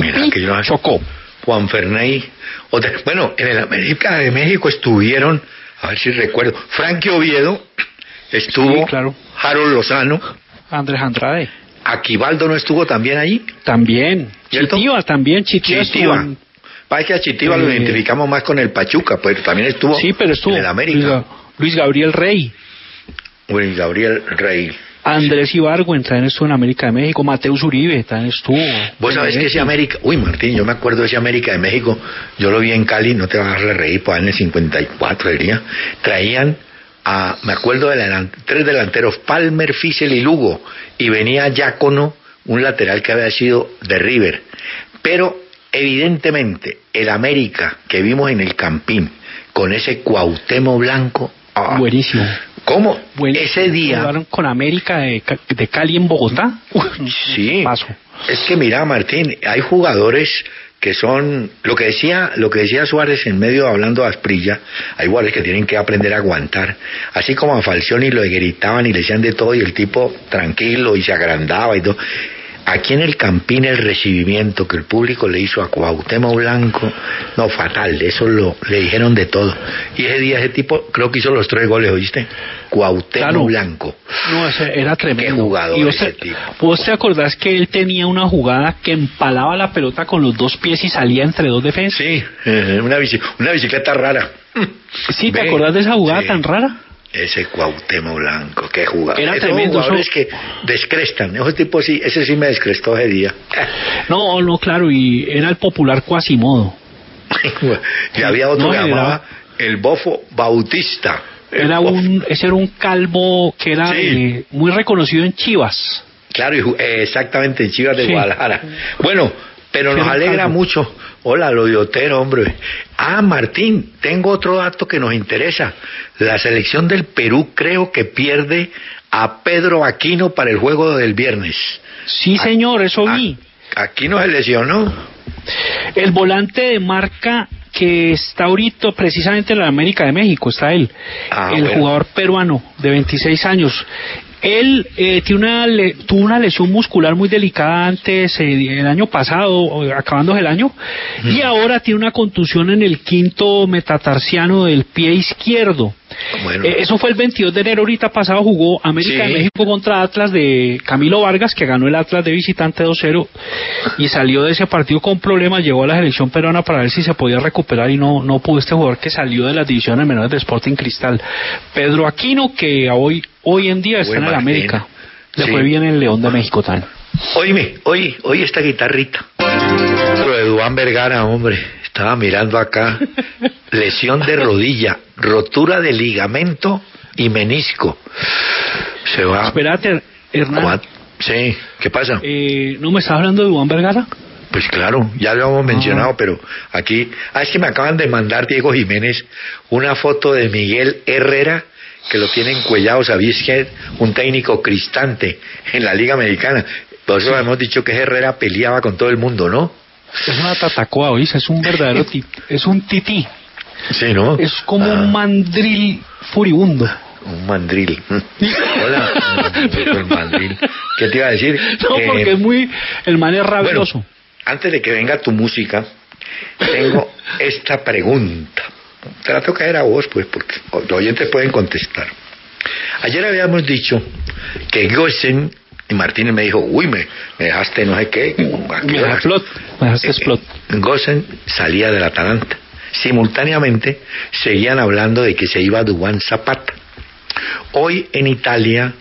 Mira Cipí que yo- chocó. Juan Ferney. otra- bueno, en el América de México estuvieron, a ver si recuerdo, Frankie Oviedo, estuvo Sí, claro. Harold Lozano, Andrés Andrade. Aquivaldo no estuvo también allí. También. ¿Cierto? Chitiva también. Chitiva, Chitiva. Parece que a Chitiva lo Eh, identificamos más con el Pachuca, pero también estuvo, Sí, pero estuvo en el América. Luis Gabriel Rey. Luis Gabriel Rey. Andrés Ibargüen también estuvo en América de México. Mateus Uribe también estuvo. Vos sabés que ese América, uy Martín, yo me acuerdo de ese América de México, yo lo vi en Cali, no te vas a reír, pues en el 54 diría, traían a, me acuerdo de delan- tres delanteros, Palmer, Fissel y Lugo, y venía Yacono, un lateral que había sido de River, pero evidentemente el América que vimos en el Campín, con ese Cuauhtémoc blanco, ah, Buenísimo. ¿Cómo? Ese día... Jugaron con América de, de Cali en Bogotá. Sí. Paso. Es que mira, Martín, hay jugadores que son lo que decía lo que decía Suárez en medio hablando a Asprilla, hay jugadores que tienen que aprender a aguantar, así como a Falcioni lo gritaban y le decían de todo y el tipo tranquilo y se agrandaba y todo. Aquí en el Campín el recibimiento que el público le hizo a Cuauhtémoc Blanco, no fatal, eso lo le dijeron de todo. Y ese día ese tipo creo que hizo los tres goles, ¿oíste? Cuauhtémoc Claro. Blanco. No, era tremendo. Qué jugador y vos, ese te, tipo. vos te acordás que él tenía una jugada que empalaba la pelota con los dos pies y salía entre dos defensas. Sí, eh, una, bici- una bicicleta rara. Sí, ¿te Ve, acordás de esa jugada sí. tan rara? Ese Cuauhtémoc Blanco, qué jugador. Era Esos tremendo, jugadores eso- que descrestan. Ese tipo sí, ese sí me descrestó ese día. No, no, claro, y era el popular Quasimodo. y había otro No, que era- llamaba el Bofo Bautista. El Era Bofo. un, ese era un calvo que era Sí. eh, muy reconocido en Chivas. Claro, exactamente, en Chivas de Sí. Guadalajara. Bueno, pero nos alegra calvo. mucho. Hola, lo de Otero, hombre. Ah, Martín, tengo otro dato que nos interesa. La selección del Perú creo que pierde a Pedro Aquino para el juego del viernes. Sí, señor, eso vi. Aquino se lesionó. El volante de marca que está ahorita precisamente en la América de México, está él. Ah, el bueno. jugador peruano de 26 años. Él eh, tiene una le- tuvo una lesión muscular muy delicada antes, eh, el año pasado, acabando el año, y ahora tiene una contusión en el quinto metatarsiano del pie izquierdo. Bueno. Eh, eso fue el 22 de enero, ahorita pasado jugó América Sí. de México contra Atlas de Camilo Vargas, que ganó el Atlas de visitante 2-0 y salió de ese partido con problemas, llegó a la selección peruana para ver si se podía recuperar y no, no pudo este jugador que salió de las divisiones menores de Sporting Cristal. Pedro Aquino, que hoy, hoy en día está Buen en el. América. Le Sí. fue bien en León de México también. Oíme, oye, oye esta guitarrita. Lo de Duan Vergara, hombre. Estaba mirando acá. Lesión de rodilla, rotura de ligamento y menisco. Se va. Espérate, Hernán. Sí, ¿qué pasa? Eh, ¿No me estás hablando de Juan Vergara? Pues claro, ya lo hemos mencionado, pero aquí. Ah, es que me acaban de mandar Diego Jiménez una foto de Miguel Herrera, que lo tiene encuellado, ¿sabéis que es un técnico cristante en la Liga Mexicana? Por eso hemos dicho que Herrera peleaba con todo el mundo, ¿no? Es una tatacoa, ¿oís? Es un verdadero ti- es un tití. Sí, ¿no? Es como Ah. un mandril furibundo. Un mandril. Hola, el mandril. ¿Qué te iba a decir? No, Que- porque es muy. El man es rabioso. Antes de que venga tu música, tengo esta pregunta. Te la toca a vos, pues, porque los oyentes pueden contestar. Ayer habíamos dicho que Gosen, y Martínez me dijo, uy, me, me dejaste no sé qué. ¿a qué Me horas?". dejaste. Me dejaste Eh, salía del Atalanta. Simultáneamente seguían hablando de que se iba Dubán Zapata. Hoy en Italia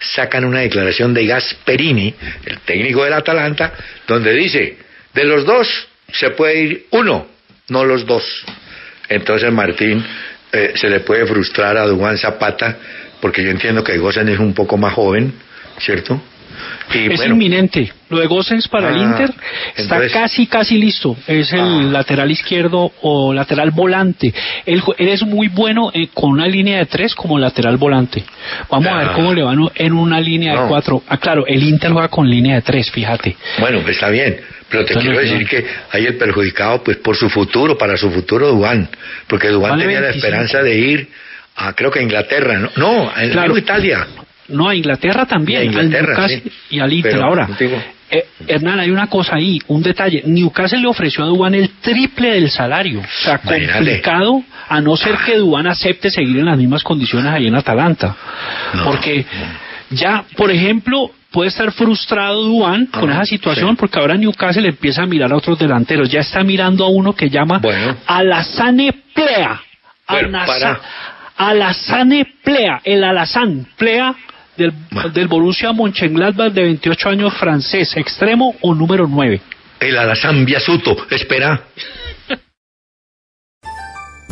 sacan una declaración de Gasperini, el técnico del Atalanta, donde dice, de los dos se puede ir uno, no los dos. Entonces Martín eh, se le puede frustrar a Dubán Zapata, porque yo entiendo que Gosen es un poco más joven, ¿cierto? Y es bueno, inminente. Lo de para el Ah, Inter está entonces- casi, casi listo. Es el Ah. lateral izquierdo o lateral volante. Él, él es muy bueno eh, con una línea de tres como lateral volante. Vamos a ver Ah. cómo le van en una línea de cuatro. Ah, claro, el Inter juega con línea de tres, fíjate. Bueno, pues está bien, pero te Entonces, quiero no. decir que hay el perjudicado pues por su futuro, para su futuro Dubán, porque Dubán Vale tenía 25. la esperanza de ir a creo que a Inglaterra, ¿no? No, a Claro. Italia. No, a Inglaterra también. Y a Inglaterra, al Newcastle sí. y al Inter. Pero, Ahora, eh, Hernán, hay una cosa ahí, un detalle. Newcastle le ofreció a Dubán el triple del salario. O sea, Imagínate. complicado, a no ser que Dubán acepte seguir en las mismas condiciones ahí en Atalanta. Porque ya, por ejemplo, puede estar frustrado Dubán con esa situación, sí. porque ahora Newcastle empieza a mirar a otros delanteros. Ya está mirando a uno que llama Alassane Plea. Bueno. Alassane Plea, el Alassane Plea del, del Borussia Mönchengladbach de 28 años francés, extremo o número 9. El Alazán Biasuto, espera.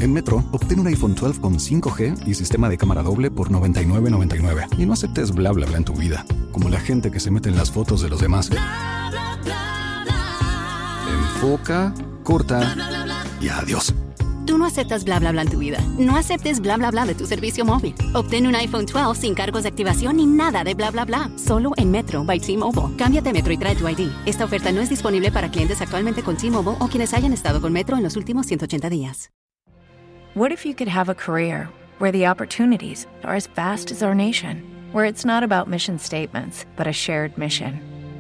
En Metro, obtén un iPhone 12 con 5G y sistema de cámara doble por $99.99. Y no aceptes bla bla bla en tu vida, como la gente que se mete en las fotos de los demás. Enfoca, corta y adiós. Tú no aceptas bla bla bla en tu vida. No aceptes bla bla bla de tu servicio móvil. Obtén un iPhone 12 sin cargos de activación ni nada de bla bla bla. Solo en Metro by T-Mobile. Cámbiate Metro y trae tu ID. Esta oferta no es disponible para clientes actualmente con T-Mobile o quienes hayan estado con Metro en los últimos 180 días. What if you could have a career where the opportunities are as vast as our nation, where it's not about mission statements, but a shared mission?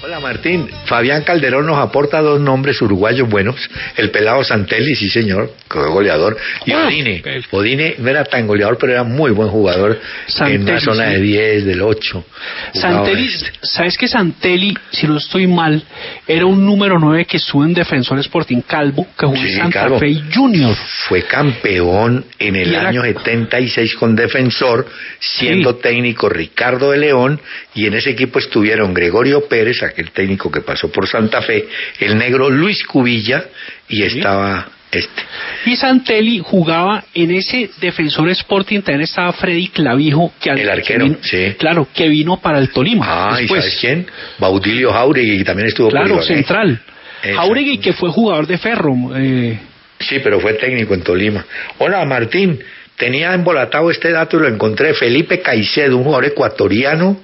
Hola Martín, Fabián Calderón nos aporta dos nombres uruguayos buenos, el pelado Santelli, sí señor, que fue goleador, y Ah, Odine. Odine no era tan goleador, pero era muy buen jugador en Santelli, la zona sí. de 10, del 8. Santelli, ¿sabes que Santelli, si no estoy mal, era un número 9 que estuvo en Defensor Sporting Calvo, que jugó en Santa Calvo. Fe Junior? Fue campeón en el era- año 76 con Defensor, siendo técnico Ricardo de León, y en ese equipo estuvieron Gregorio Pérez, aquel técnico que pasó por Santa Fe, el negro Luis Cubilla, y estaba este. Y Santelli jugaba en ese Defensor Sporting, también estaba Freddy Clavijo, que El arquero, que vino- sí. Claro, que vino para el Tolima. Ah, ¿y sabes quién? Baudilio Jauregui, que también estuvo Claro, central. Jauregui, que fue jugador de Ferro. eh, Sí, pero fue técnico en Tolima. Hola, Martín. Tenía embolatado este dato y lo encontré. Felipe Caicedo, un jugador ecuatoriano,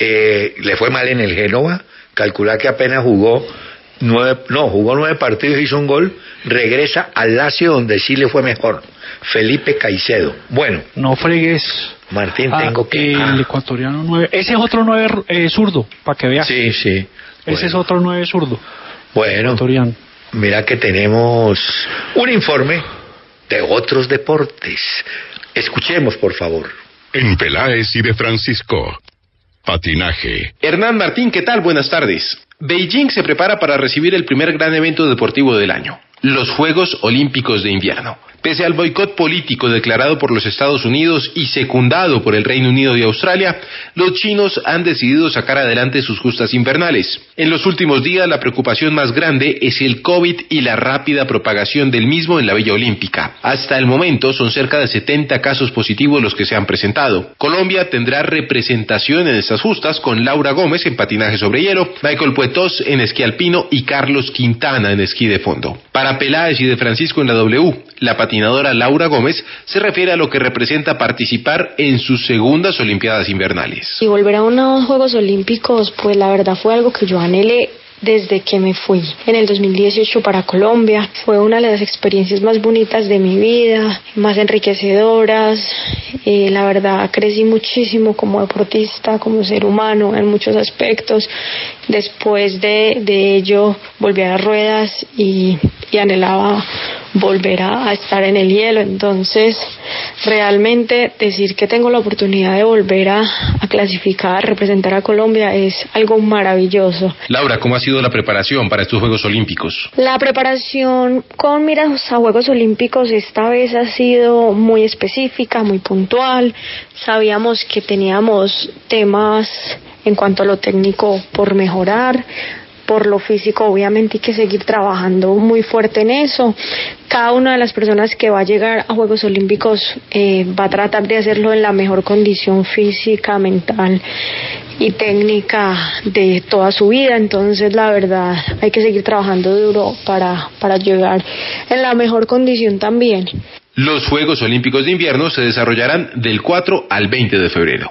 eh, le fue mal en el Génova. Calcula que apenas jugó nueve, no, jugó nueve partidos, hizo un gol. Regresa al Lazio, donde sí le fue mejor. Felipe Caicedo. Bueno, no fregues. Martín, Ah, tengo que. El ah, ecuatoriano 9. Ese es otro 9 eh, zurdo, para que veas. sí, sí. Ese es otro 9 zurdo. Bueno, Ecuatoriano. mira que tenemos un informe de otros deportes. Escuchemos, por favor. En Peláez y de Francisco. Patinaje. Hernán Martín, ¿qué tal? Buenas tardes. Beijing se prepara para recibir el primer gran evento deportivo del año, los Juegos Olímpicos de Invierno. Pese al boicot político declarado por los Estados Unidos y secundado por el Reino Unido y Australia, los chinos han decidido sacar adelante sus justas invernales. En los últimos días, la preocupación más grande es el COVID y la rápida propagación del mismo en la Villa Olímpica. Hasta el momento son cerca de 70 casos positivos los que se han presentado. Colombia tendrá representación en estas justas con Laura Gómez en patinaje sobre hielo, Michael Puetos en esquí alpino y Carlos Quintana en esquí de fondo. Para Peláez y de Francisco en la W, la patinadora Laura Gómez se refiere a lo que representa participar en sus segundas Olimpiadas invernales. Y volver a unos Juegos Olímpicos, pues la verdad fue algo que yo anhelé desde que me fui en el 2018 para Colombia. Fue una de las experiencias más bonitas de mi vida, más enriquecedoras. Eh, la verdad crecí muchísimo como deportista, como ser humano en muchos aspectos. Después de, de ello volví a las ruedas y, y anhelaba volver a, a estar en el hielo. Entonces, realmente decir que tengo la oportunidad de volver a, a clasificar, a representar a Colombia es algo maravilloso. Laura, ¿cómo ha sido la preparación para estos Juegos Olímpicos? La preparación con miras a Juegos Olímpicos esta vez ha sido muy específica, muy puntual. Sabíamos que teníamos temas en cuanto a lo técnico por mejorar. Por lo físico, obviamente, hay que seguir trabajando muy fuerte en eso. Cada una de las personas que va a llegar a Juegos Olímpicos eh, va a tratar de hacerlo en la mejor condición física, mental y técnica de toda su vida. Entonces, la verdad, hay que seguir trabajando duro para, para llegar en la mejor condición también. Los Juegos Olímpicos de Invierno se desarrollarán del 4 al 20 de febrero.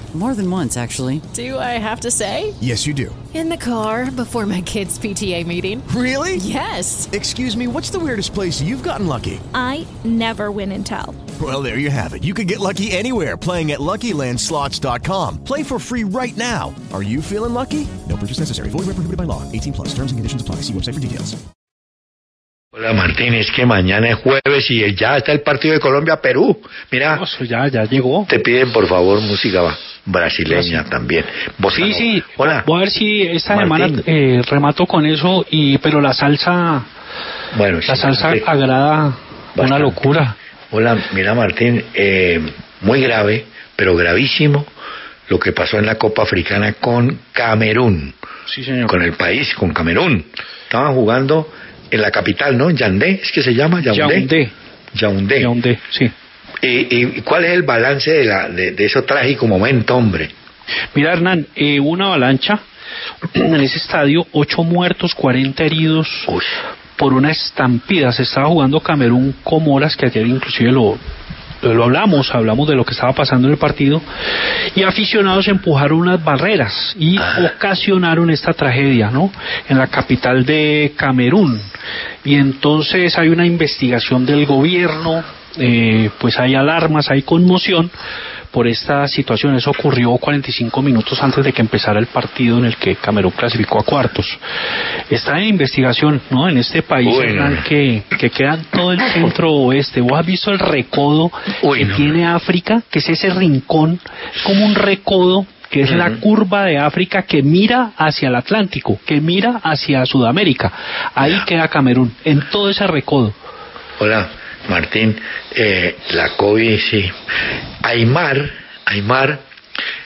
More than once, actually. Do I have to say? Yes, you do. In the car before my kids' PTA meeting. Really? Yes. Excuse me, what's the weirdest place you've gotten lucky? I never win and tell. Well, there you have it. You can get lucky anywhere playing at LuckyLandSlots.com. Play for free right now. Are you feeling lucky? No purchase necessary. Void where prohibited by law. 18 plus. Terms and conditions apply. See website for details. Hola Martín, es que mañana es jueves y ya está el partido de Colombia-Perú. Mira, ya, ya llegó. Te piden por favor música brasileña también. sí, sí. Hola. Voy a ver si esta Martín. semana eh, remato con eso y pero la salsa, bueno, la sí, salsa sí. agrada una locura. Hola, mira Martín, eh, muy grave, pero gravísimo lo que pasó en la Copa Africana con Camerún. Sí, señor. Con el país, con Camerún. Estaban jugando en la capital, ¿no? Yaoundé, ¿es que se llama? Yaoundé. Yaoundé. Yaoundé. sí. ¿Y, y cuál es el balance de, la, de, de ese trágico momento, hombre? Mira, Hernán, eh, una avalancha en ese estadio, ocho muertos, 40 heridos por una estampida. Se estaba jugando Camerún Comoras, que ayer inclusive lo, lo hablamos, hablamos de lo que estaba pasando en el partido, y aficionados empujaron unas barreras y ocasionaron esta tragedia, ¿no? En la capital de Camerún. Y entonces hay una investigación del gobierno, eh, pues hay alarmas, hay conmoción por esta situación. Eso ocurrió 45 minutos antes de que empezara el partido en el que Camerún clasificó a cuartos. Está en investigación, ¿no? En este país Bueno. Hernán, que, que queda en todo el centro oeste. ¿Vos has visto el recodo que tiene África? Que es ese rincón, como un recodo que es la curva de África que mira hacia el Atlántico, que mira hacia Sudamérica. Ahí queda Camerún, en todo ese recodo. Hola, Martín. Eh, la COVID, sí. Aymar, Aymar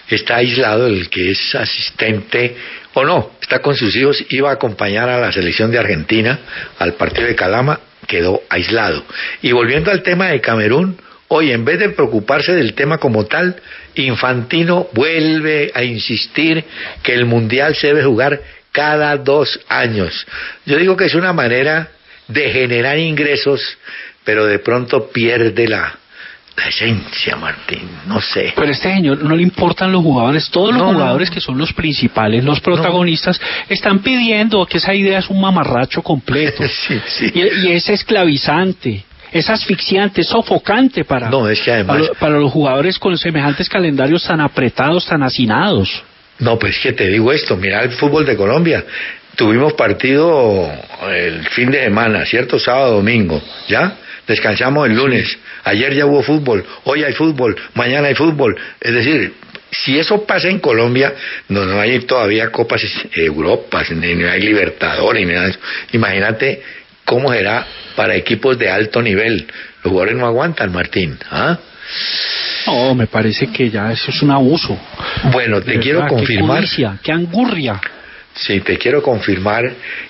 está aislado, el que es asistente, o no, está con sus hijos, iba a acompañar a la selección de Argentina al partido de Calama, quedó aislado. Y volviendo al tema de Camerún, hoy en vez de preocuparse del tema como tal, Infantino vuelve a insistir que el Mundial se debe jugar cada dos años. Yo digo que es una manera de generar ingresos, pero de pronto pierde la, la esencia, Martín. No sé. Pero este señor no le importan los jugadores, todos los No, no. jugadores que son los principales, los protagonistas, están pidiendo que esa idea es un mamarracho completo. Sí, sí. Y, y es esclavizante, es asfixiante, es sofocante para, No, es que además- para, para los jugadores con semejantes calendarios tan apretados, tan hacinados. No, pues que te digo esto, mira el fútbol de Colombia. Tuvimos partido el fin de semana, ¿cierto? Sábado, domingo, ¿ya? Descansamos el lunes. Ayer ya hubo fútbol, hoy hay fútbol, mañana hay fútbol. Es decir, si eso pasa en Colombia, no, no hay todavía Copas Europas, ni, ni hay Libertadores, ni nada de eso. Imagínate cómo será para equipos de alto nivel. Los jugadores no aguantan, Martín. ¿ah? No, me parece que ya eso es un abuso. Bueno, te quiero verdad, confirmar. Qué codicia, qué angurria. Sí, te quiero confirmar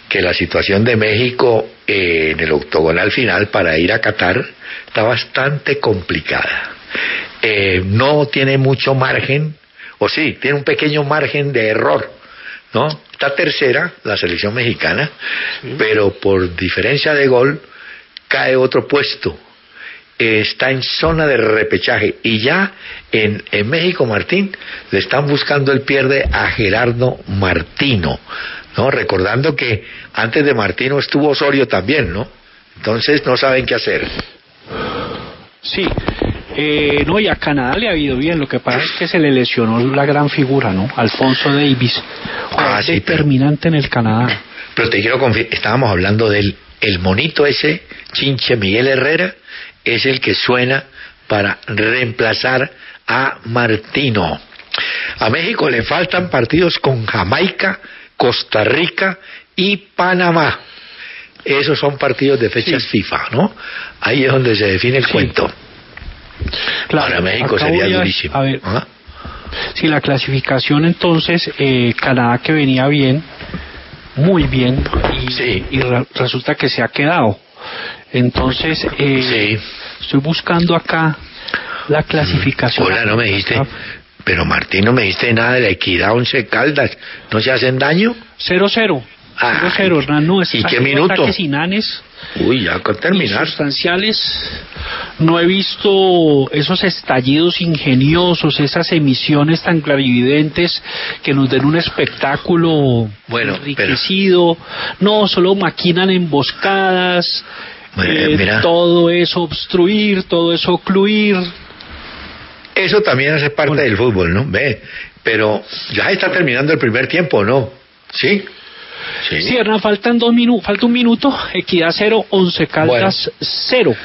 que la situación de México eh, en el octogonal final para ir a Qatar está bastante complicada. Eh, no tiene mucho margen, o sí, tiene un pequeño margen de error, ¿no? Está tercera la selección mexicana, pero por diferencia de gol cae otro puesto. Eh, está en zona de repechaje y ya en, en México Martín le están buscando el pierde a Gerardo Martino, ¿no? Recordando que antes de Martino estuvo Osorio también, ¿no? Entonces no saben qué hacer. Sí, eh, no, y a Canadá le ha ido bien. Lo que pasa es que se le lesionó la gran figura, ¿no? Alfonso Davis, Ah, sí, pero- determinante en el Canadá. Pero te quiero confirmar, estábamos hablando del el monito ese, Chinche Miguel Herrera, es el que suena para reemplazar a Martino. A México le faltan partidos con Jamaica, Costa Rica y Panamá. Esos son partidos de fechas FIFA, ¿no? Ahí es donde se define el cuento. Para México sería durísimo. A ver, ¿Ah? si la clasificación entonces, eh, Canadá que venía bien, muy bien, y, y re- resulta que se ha quedado. Entonces, eh, estoy buscando acá la clasificación. Hola, no me dijiste. Pero Martín, no me dijiste nada de la equidad Once Caldas. ¿No se hacen daño? 0-0. 0-0, Hernán. No, ¿Y esos qué minuto? inanes Uy, ya con terminar. sustanciales. No he visto esos estallidos ingeniosos, esas emisiones tan clarividentes que nos den un espectáculo Bueno, enriquecido. No, solo maquinan emboscadas. Bueno, eh, mira. todo eso obstruir, todo eso ocluir. Eso también hace parte del fútbol, ¿no? Ve, pero ya está terminando el primer tiempo, ¿no? ¿Sí? Sí. Faltan dos minutos, falta un minuto. Equidad 0, 11 Caldas 0.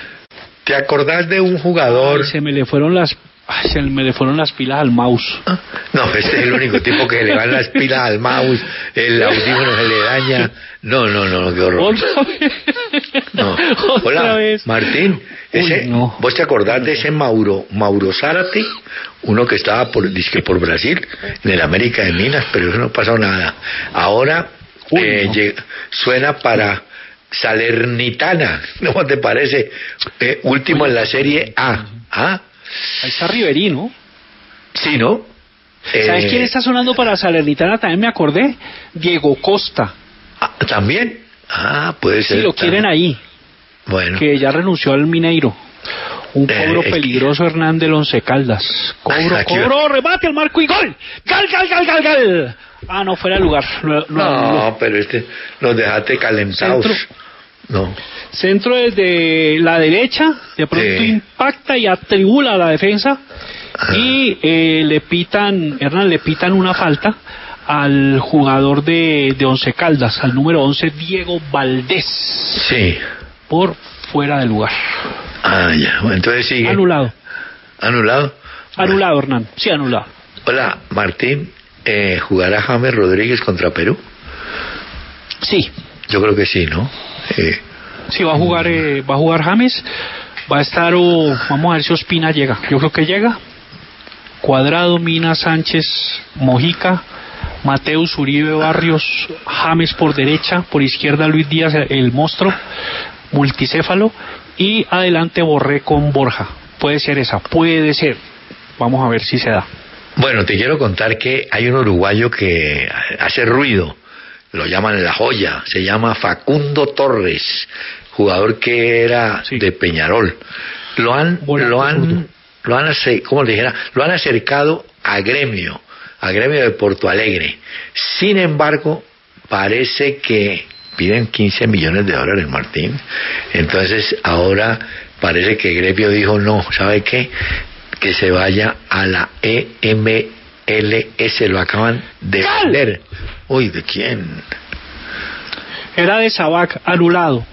¿Te acordás de un jugador? se me le fueron las ay, se me le fueron las pilas al mouse. No, este es el único tipo que le van las pilas al mouse, el audífono se le daña. No, no, no, qué horror. Otra vez. No. Otra Hola, vez. Martín. Ese, ¿Vos te acordás de ese Mauro, Mauro Zárate? Uno que estaba por, dizque por Brasil, en el América de Minas, pero eso no pasó nada. Ahora eh, suena para Salernitana, ¿cómo te parece? Eh, último en la Serie A. ¿Ah? Ahí está Riverino. Sí, ¿no? ¿Sabes Eh, quién está sonando para Salernitana? También me acordé. Diego Costa. ¿También? Ah, puede ser. Sí, lo quieren ahí. Bueno. Que ya renunció al Mineiro. Un Eh, cobro que- peligroso Hernán del Once Caldas. Cobro, va. cobro, remate al marco y gol. Gal, gal, gal, gal, gal. Ah, no, fuera de lugar. No, pero este, los dejaste calentados. Centro. No. Centro desde la derecha, de pronto impacta y atribula a la defensa y eh, le pitan, Hernán, le pitan una falta al jugador de, de Once Caldas, al número 11, Diego Valdés. Sí. Por fuera de lugar. Ah, ya. Bueno, entonces sigue. Anulado. ¿Anulado? Anulado, Hernán. Sí, anulado. Hola, Martín. Eh, ¿Jugará James Rodríguez contra Perú? Sí. Yo creo que sí, ¿no? Eh, Sí, va a jugar, eh, va a jugar James. Va a estar, o vamos a ver si Ospina llega. Yo creo que llega. Cuadrado, Mina, Sánchez, Mojica, Mateus, Uribe, Barrios, James por derecha, por izquierda Luis Díaz, el monstruo, multicéfalo, y adelante Borré con Borja. Puede ser esa, puede ser. Vamos a ver si se da. Bueno, te quiero contar que hay un uruguayo que hace ruido, lo llaman la joya, se llama Facundo Torres, jugador que era de Peñarol. Lo han, lo han, lo han, ace- ¿cómo le dijera? Lo han acercado a Gremio, a Gremio de Porto Alegre. Sin embargo, parece que piden 15 millones de dólares, Martín. Entonces, ahora parece que Gremio dijo, no, ¿sabe qué? Que se vaya a la E LS, lo acaban de ¡Cal! vender. Uy, ¿de quién? Era de Sabac, anulado.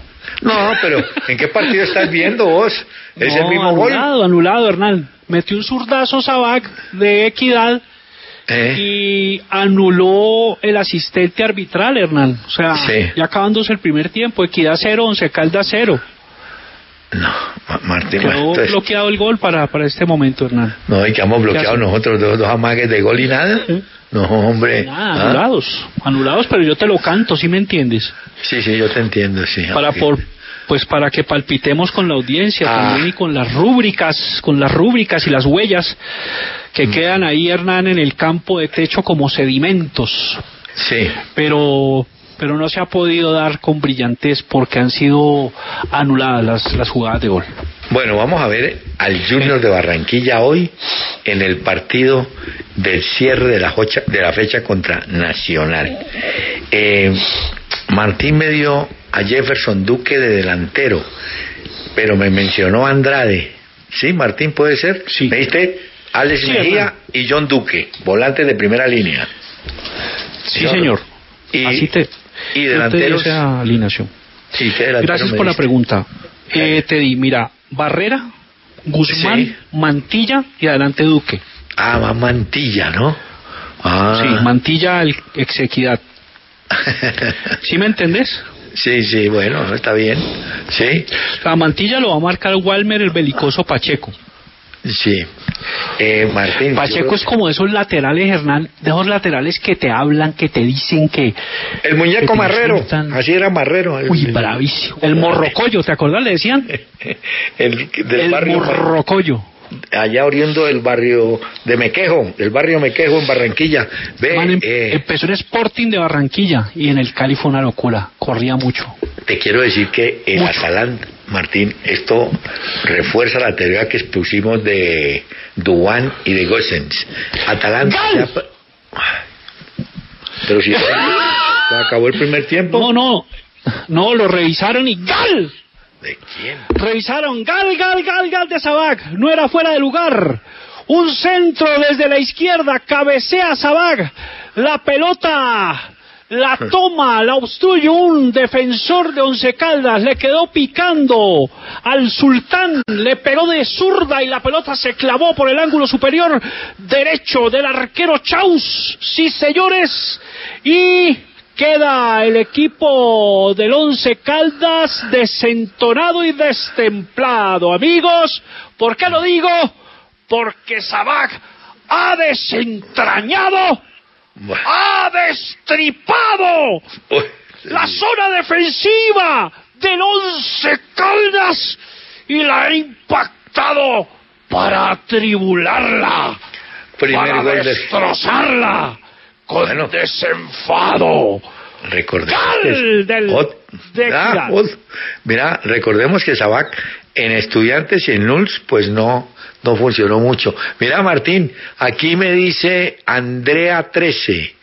No, pero ¿en qué partido estás viendo vos? ¿Es el mismo anulado, gol? Anulado, anulado, Hernán. Metió un zurdazo Sabac de equidad eh. y anuló el asistente arbitral, Hernán. O sea, ya acabándose el primer tiempo, equidad 0, 11 calda 0. No, Martín. Quedó Martín. bloqueado el gol para, para este momento, Hernán. No, y quedamos bloqueados nosotros, dos, dos amagues de gol y nada. ¿Eh? No, hombre. Nada, ¿Ah? anulados. Anulados, pero yo te lo canto, ¿sí me entiendes? Sí, sí, yo te entiendo, sí. Para por, pues para que palpitemos con la audiencia ah. también y con las rúbricas, con las rúbricas y las huellas que mm. quedan ahí, Hernán, en el campo de techo como sedimentos. Sí. Pero pero no se ha podido dar con brillantez porque han sido anuladas las, las jugadas de gol. Bueno, vamos a ver al Junior de Barranquilla hoy en el partido del cierre de la, jocha- de la fecha contra Nacional. Eh, Martín me dio a Jefferson Duque de delantero, pero me mencionó Andrade. ¿Sí, Martín, puede ser? Sí. ¿Me diste? Alex Sí, Mejía y John Duque, volantes de primera línea. Sí, Yo- señor. Y, Así te Y delanteros. esa alineación. Sí, ¿qué delantero Gracias por la pregunta. Eh, te di, mira, Barrera, Guzmán, Sí. Mantilla y adelante Duque. Ah, va Mantilla, ¿no? Ah. Sí, Mantilla, el ex Equidad. ¿Sí me entendés? Sí, sí, bueno, está bien. Sí, La Mantilla lo va a marcar Walmer, el belicoso Pacheco. Sí. Eh, Martín. Pacheco yo- es como esos laterales, Hernán, de esos laterales que te hablan, que te dicen que... El muñeco Marrero. insultan. Así era Marrero. El, Uy, bravísimo. El morrocollo, ¿te acordás? Le decían. el del el barrio. morrocollo. Allá oriundo del barrio de Mequejo, del barrio Mequejo en Barranquilla. Ve, Man, em- eh, empezó en Sporting de Barranquilla y en el Cali fue una locura. Corría mucho. te quiero decir que el Atalanta, Martín, esto refuerza la teoría que expusimos de Duan y de Gossens. Atalanta. ya- Pero si se acabó el primer tiempo. No, no. No, lo revisaron y ¡Gal! ¿De quién? Revisaron ¡Gal, gal, gal, gal de Sabac! No era fuera de lugar. Un centro desde la izquierda. Cabecea Sabac. La pelota. La toma, la obstruye un defensor de Once Caldas, le quedó picando al sultán, le pegó de zurda y la pelota se clavó por el ángulo superior derecho del arquero Chaus. Sí, señores. Y queda el equipo del Once Caldas desentonado y destemplado. Amigos, ¿por qué lo digo? Porque Sabac ha desentrañado, ha destripado la zona defensiva del Once Caldas y la ha impactado para atribularla, Primer para gol de- destrozarla con desenfado. Recordemos ¡Gal que del- Ot- de Ah! Ot- mira, recordemos que Sabac en estudiantes y en Nuls pues no no funcionó mucho. Mira Martín, aquí me dice Andrea 13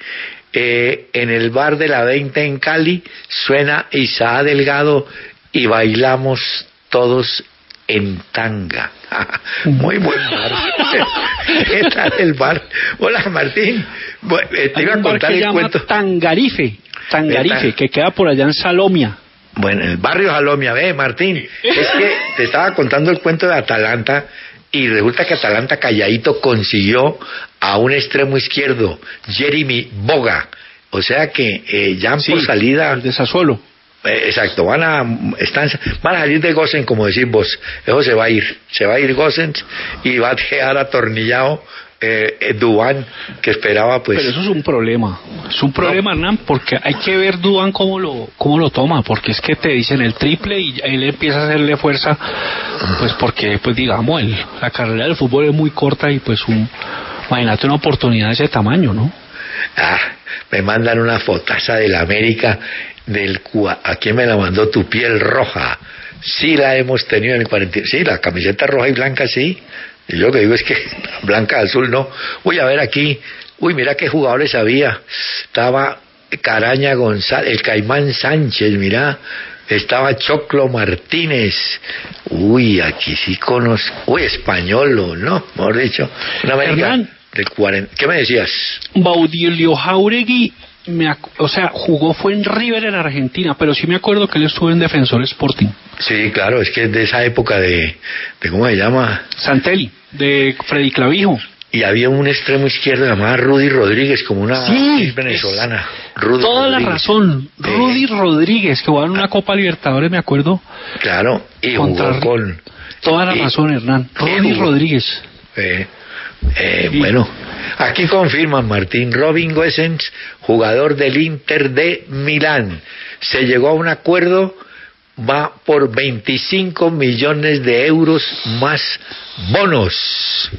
eh, en el bar de la 20 en Cali suena Isaac Delgado y bailamos todos en tanga. Muy buen bar. ¿Qué tal el bar? Hola Martín. Bueno, eh, te Hay iba a contar que el cuento. Tangarife, Tangarife, que queda por allá en Salomia. Bueno, en el barrio Jalomia, ve, Martín. Es que te estaba contando el cuento de Atalanta y resulta que Atalanta calladito consiguió a un extremo izquierdo, Jeremy Boga. O sea que eh, ya por salida. El de Sassuolo. Eh, exacto, van a, están, van a salir de Gosen, como decís vos. Eso se va a ir. Se va a ir Gosen y va a quedar atornillado eh, Dubán, que esperaba pues. Pero eso es un problema. Es un problema, Hernán, porque hay que ver Duan cómo lo, cómo lo toma, porque es que te dicen el triple y él empieza a hacerle fuerza, pues porque, pues digamos, el, la carrera del fútbol es muy corta y pues un, imagínate una oportunidad de ese tamaño, ¿no? Ah, me mandan una fotaza del América del cua ¿A quién me la mandó tu piel roja? Sí la hemos tenido en el 40. Sí, la camiseta roja y blanca sí. Y yo lo que digo es que blanca azul no. Uy, a ver aquí. Uy, mira qué jugadores había. Estaba Caraña González, el Caimán Sánchez, mira. Estaba Choclo Martínez. Uy, aquí sí conozco. Uy, español, ¿no? Mejor dicho. Una América Hernán. del 40. ¿Qué me decías? Baudilio Jauregui, me o sea, jugó fue en River en Argentina, pero sí me acuerdo que él estuvo en Defensor Sporting. Sí, claro, es que es de esa época de, de ¿cómo se llama? Santelli, de Freddy Clavijo. Y había un extremo izquierdo llamado Rudy Rodríguez, como una Sí, venezolana. Rudy Toda la Rodríguez. razón. Rudy Rodríguez, que jugó en una Copa Libertadores, me acuerdo. Claro, y Contra jugó con... Toda la razón, Hernán. Rudy? Rodríguez. Eh, Bueno, aquí confirman Martín Robin Goessens, jugador del Inter de Milán. Se llegó a un acuerdo, va por 25 millones de euros más bonos.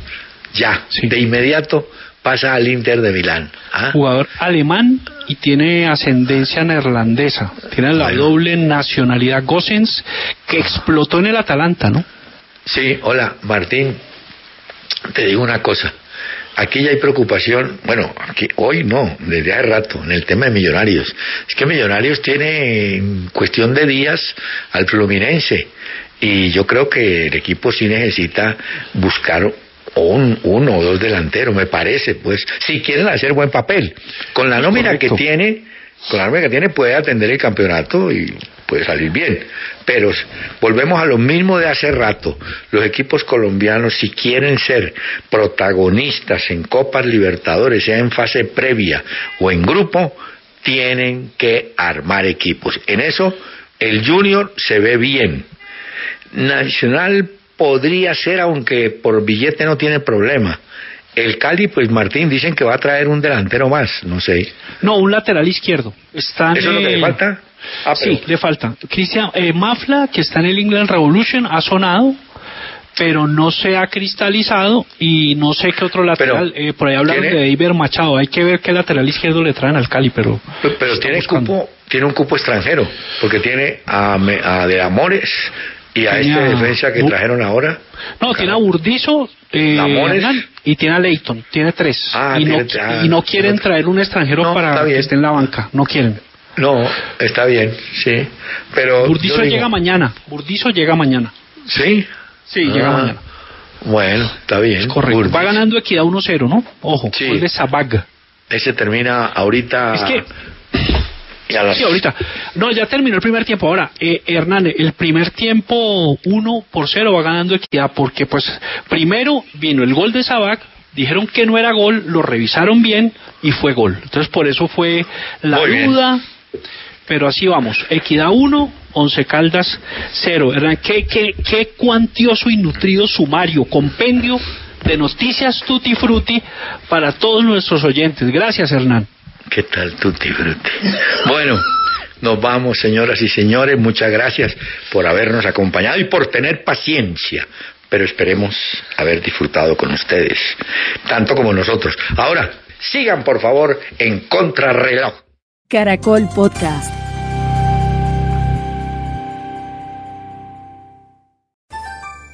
Ya, de inmediato pasa al Inter de Milán. ¿ah? Jugador alemán y tiene ascendencia neerlandesa. Tiene la doble nacionalidad Gossens, que explotó en el Atalanta, ¿no? Sí, hola, Martín. Te digo una cosa. Aquí ya hay preocupación, bueno, aquí, hoy no, desde hace rato, en el tema de Millonarios. Es que Millonarios tiene en cuestión de días al Fluminense y yo creo que el equipo sí necesita buscar un, uno o dos delanteros, me parece, pues, si quieren hacer buen papel. Con la nómina que tiene, con la arma que tiene puede atender el campeonato y puede salir bien. Pero volvemos a lo mismo de hace rato. Los equipos colombianos, si quieren ser protagonistas en Copas Libertadores, sea en fase previa o en grupo, tienen que armar equipos. En eso el Junior se ve bien. Nacional podría ser, aunque por billete no tiene problema. El Cali, pues Martín, dicen que va a traer un delantero más, no sé. No, un lateral izquierdo. Está ¿Eso es lo que le falta? Ah, Sí, le falta. Cristian eh, Mafla, que está en el England Revolution, ha sonado, pero no se ha cristalizado y no sé qué otro lateral. eh, por ahí hablaron ¿tiene? de Iber Machado. Hay que ver qué lateral izquierdo le traen al Cali, pero. Pero, pero tiene cupo, tiene un cupo extranjero, porque tiene a, a De Amores y a este a- defensa que trajeron ahora. No, tiene a Burdizo, eh. Hernán, y tiene a Leighton. Tiene tres. Ah, y, no, tiene- ah, y no quieren no. traer un extranjero No, para que esté en la banca. No quieren. No, está bien, sí. Pero Burdizo digo- llega mañana. Burdizo llega mañana. ¿Sí? Sí, llega Ah, mañana. Bueno, está bien. Correcto. Burdizo. Va ganando Equidad 1-0, ¿no? Ojo, Sí. gol de. Ese termina ahorita. Es que- las- Sí, ahorita. No, ya terminó el primer tiempo. Ahora, eh, Hernán, el primer tiempo 1 por 0 va ganando Equidad porque, pues, primero vino el gol de Sabac, dijeron que no era gol, lo revisaron bien y fue gol. Entonces, por eso fue la Muy bien. duda. Pero así vamos. Equidad 1, Once Caldas 0. Hernán, qué, qué, qué cuantioso y nutrido sumario, compendio de noticias tutti frutti para todos nuestros oyentes. Gracias, Hernán. ¿Qué tal, Tutti Frutti? Bueno, nos vamos, señoras y señores. Muchas gracias por habernos acompañado y por tener paciencia. Pero esperemos haber disfrutado con ustedes, tanto como nosotros. Ahora, sigan por favor en contrarreloj. Caracol Podcast.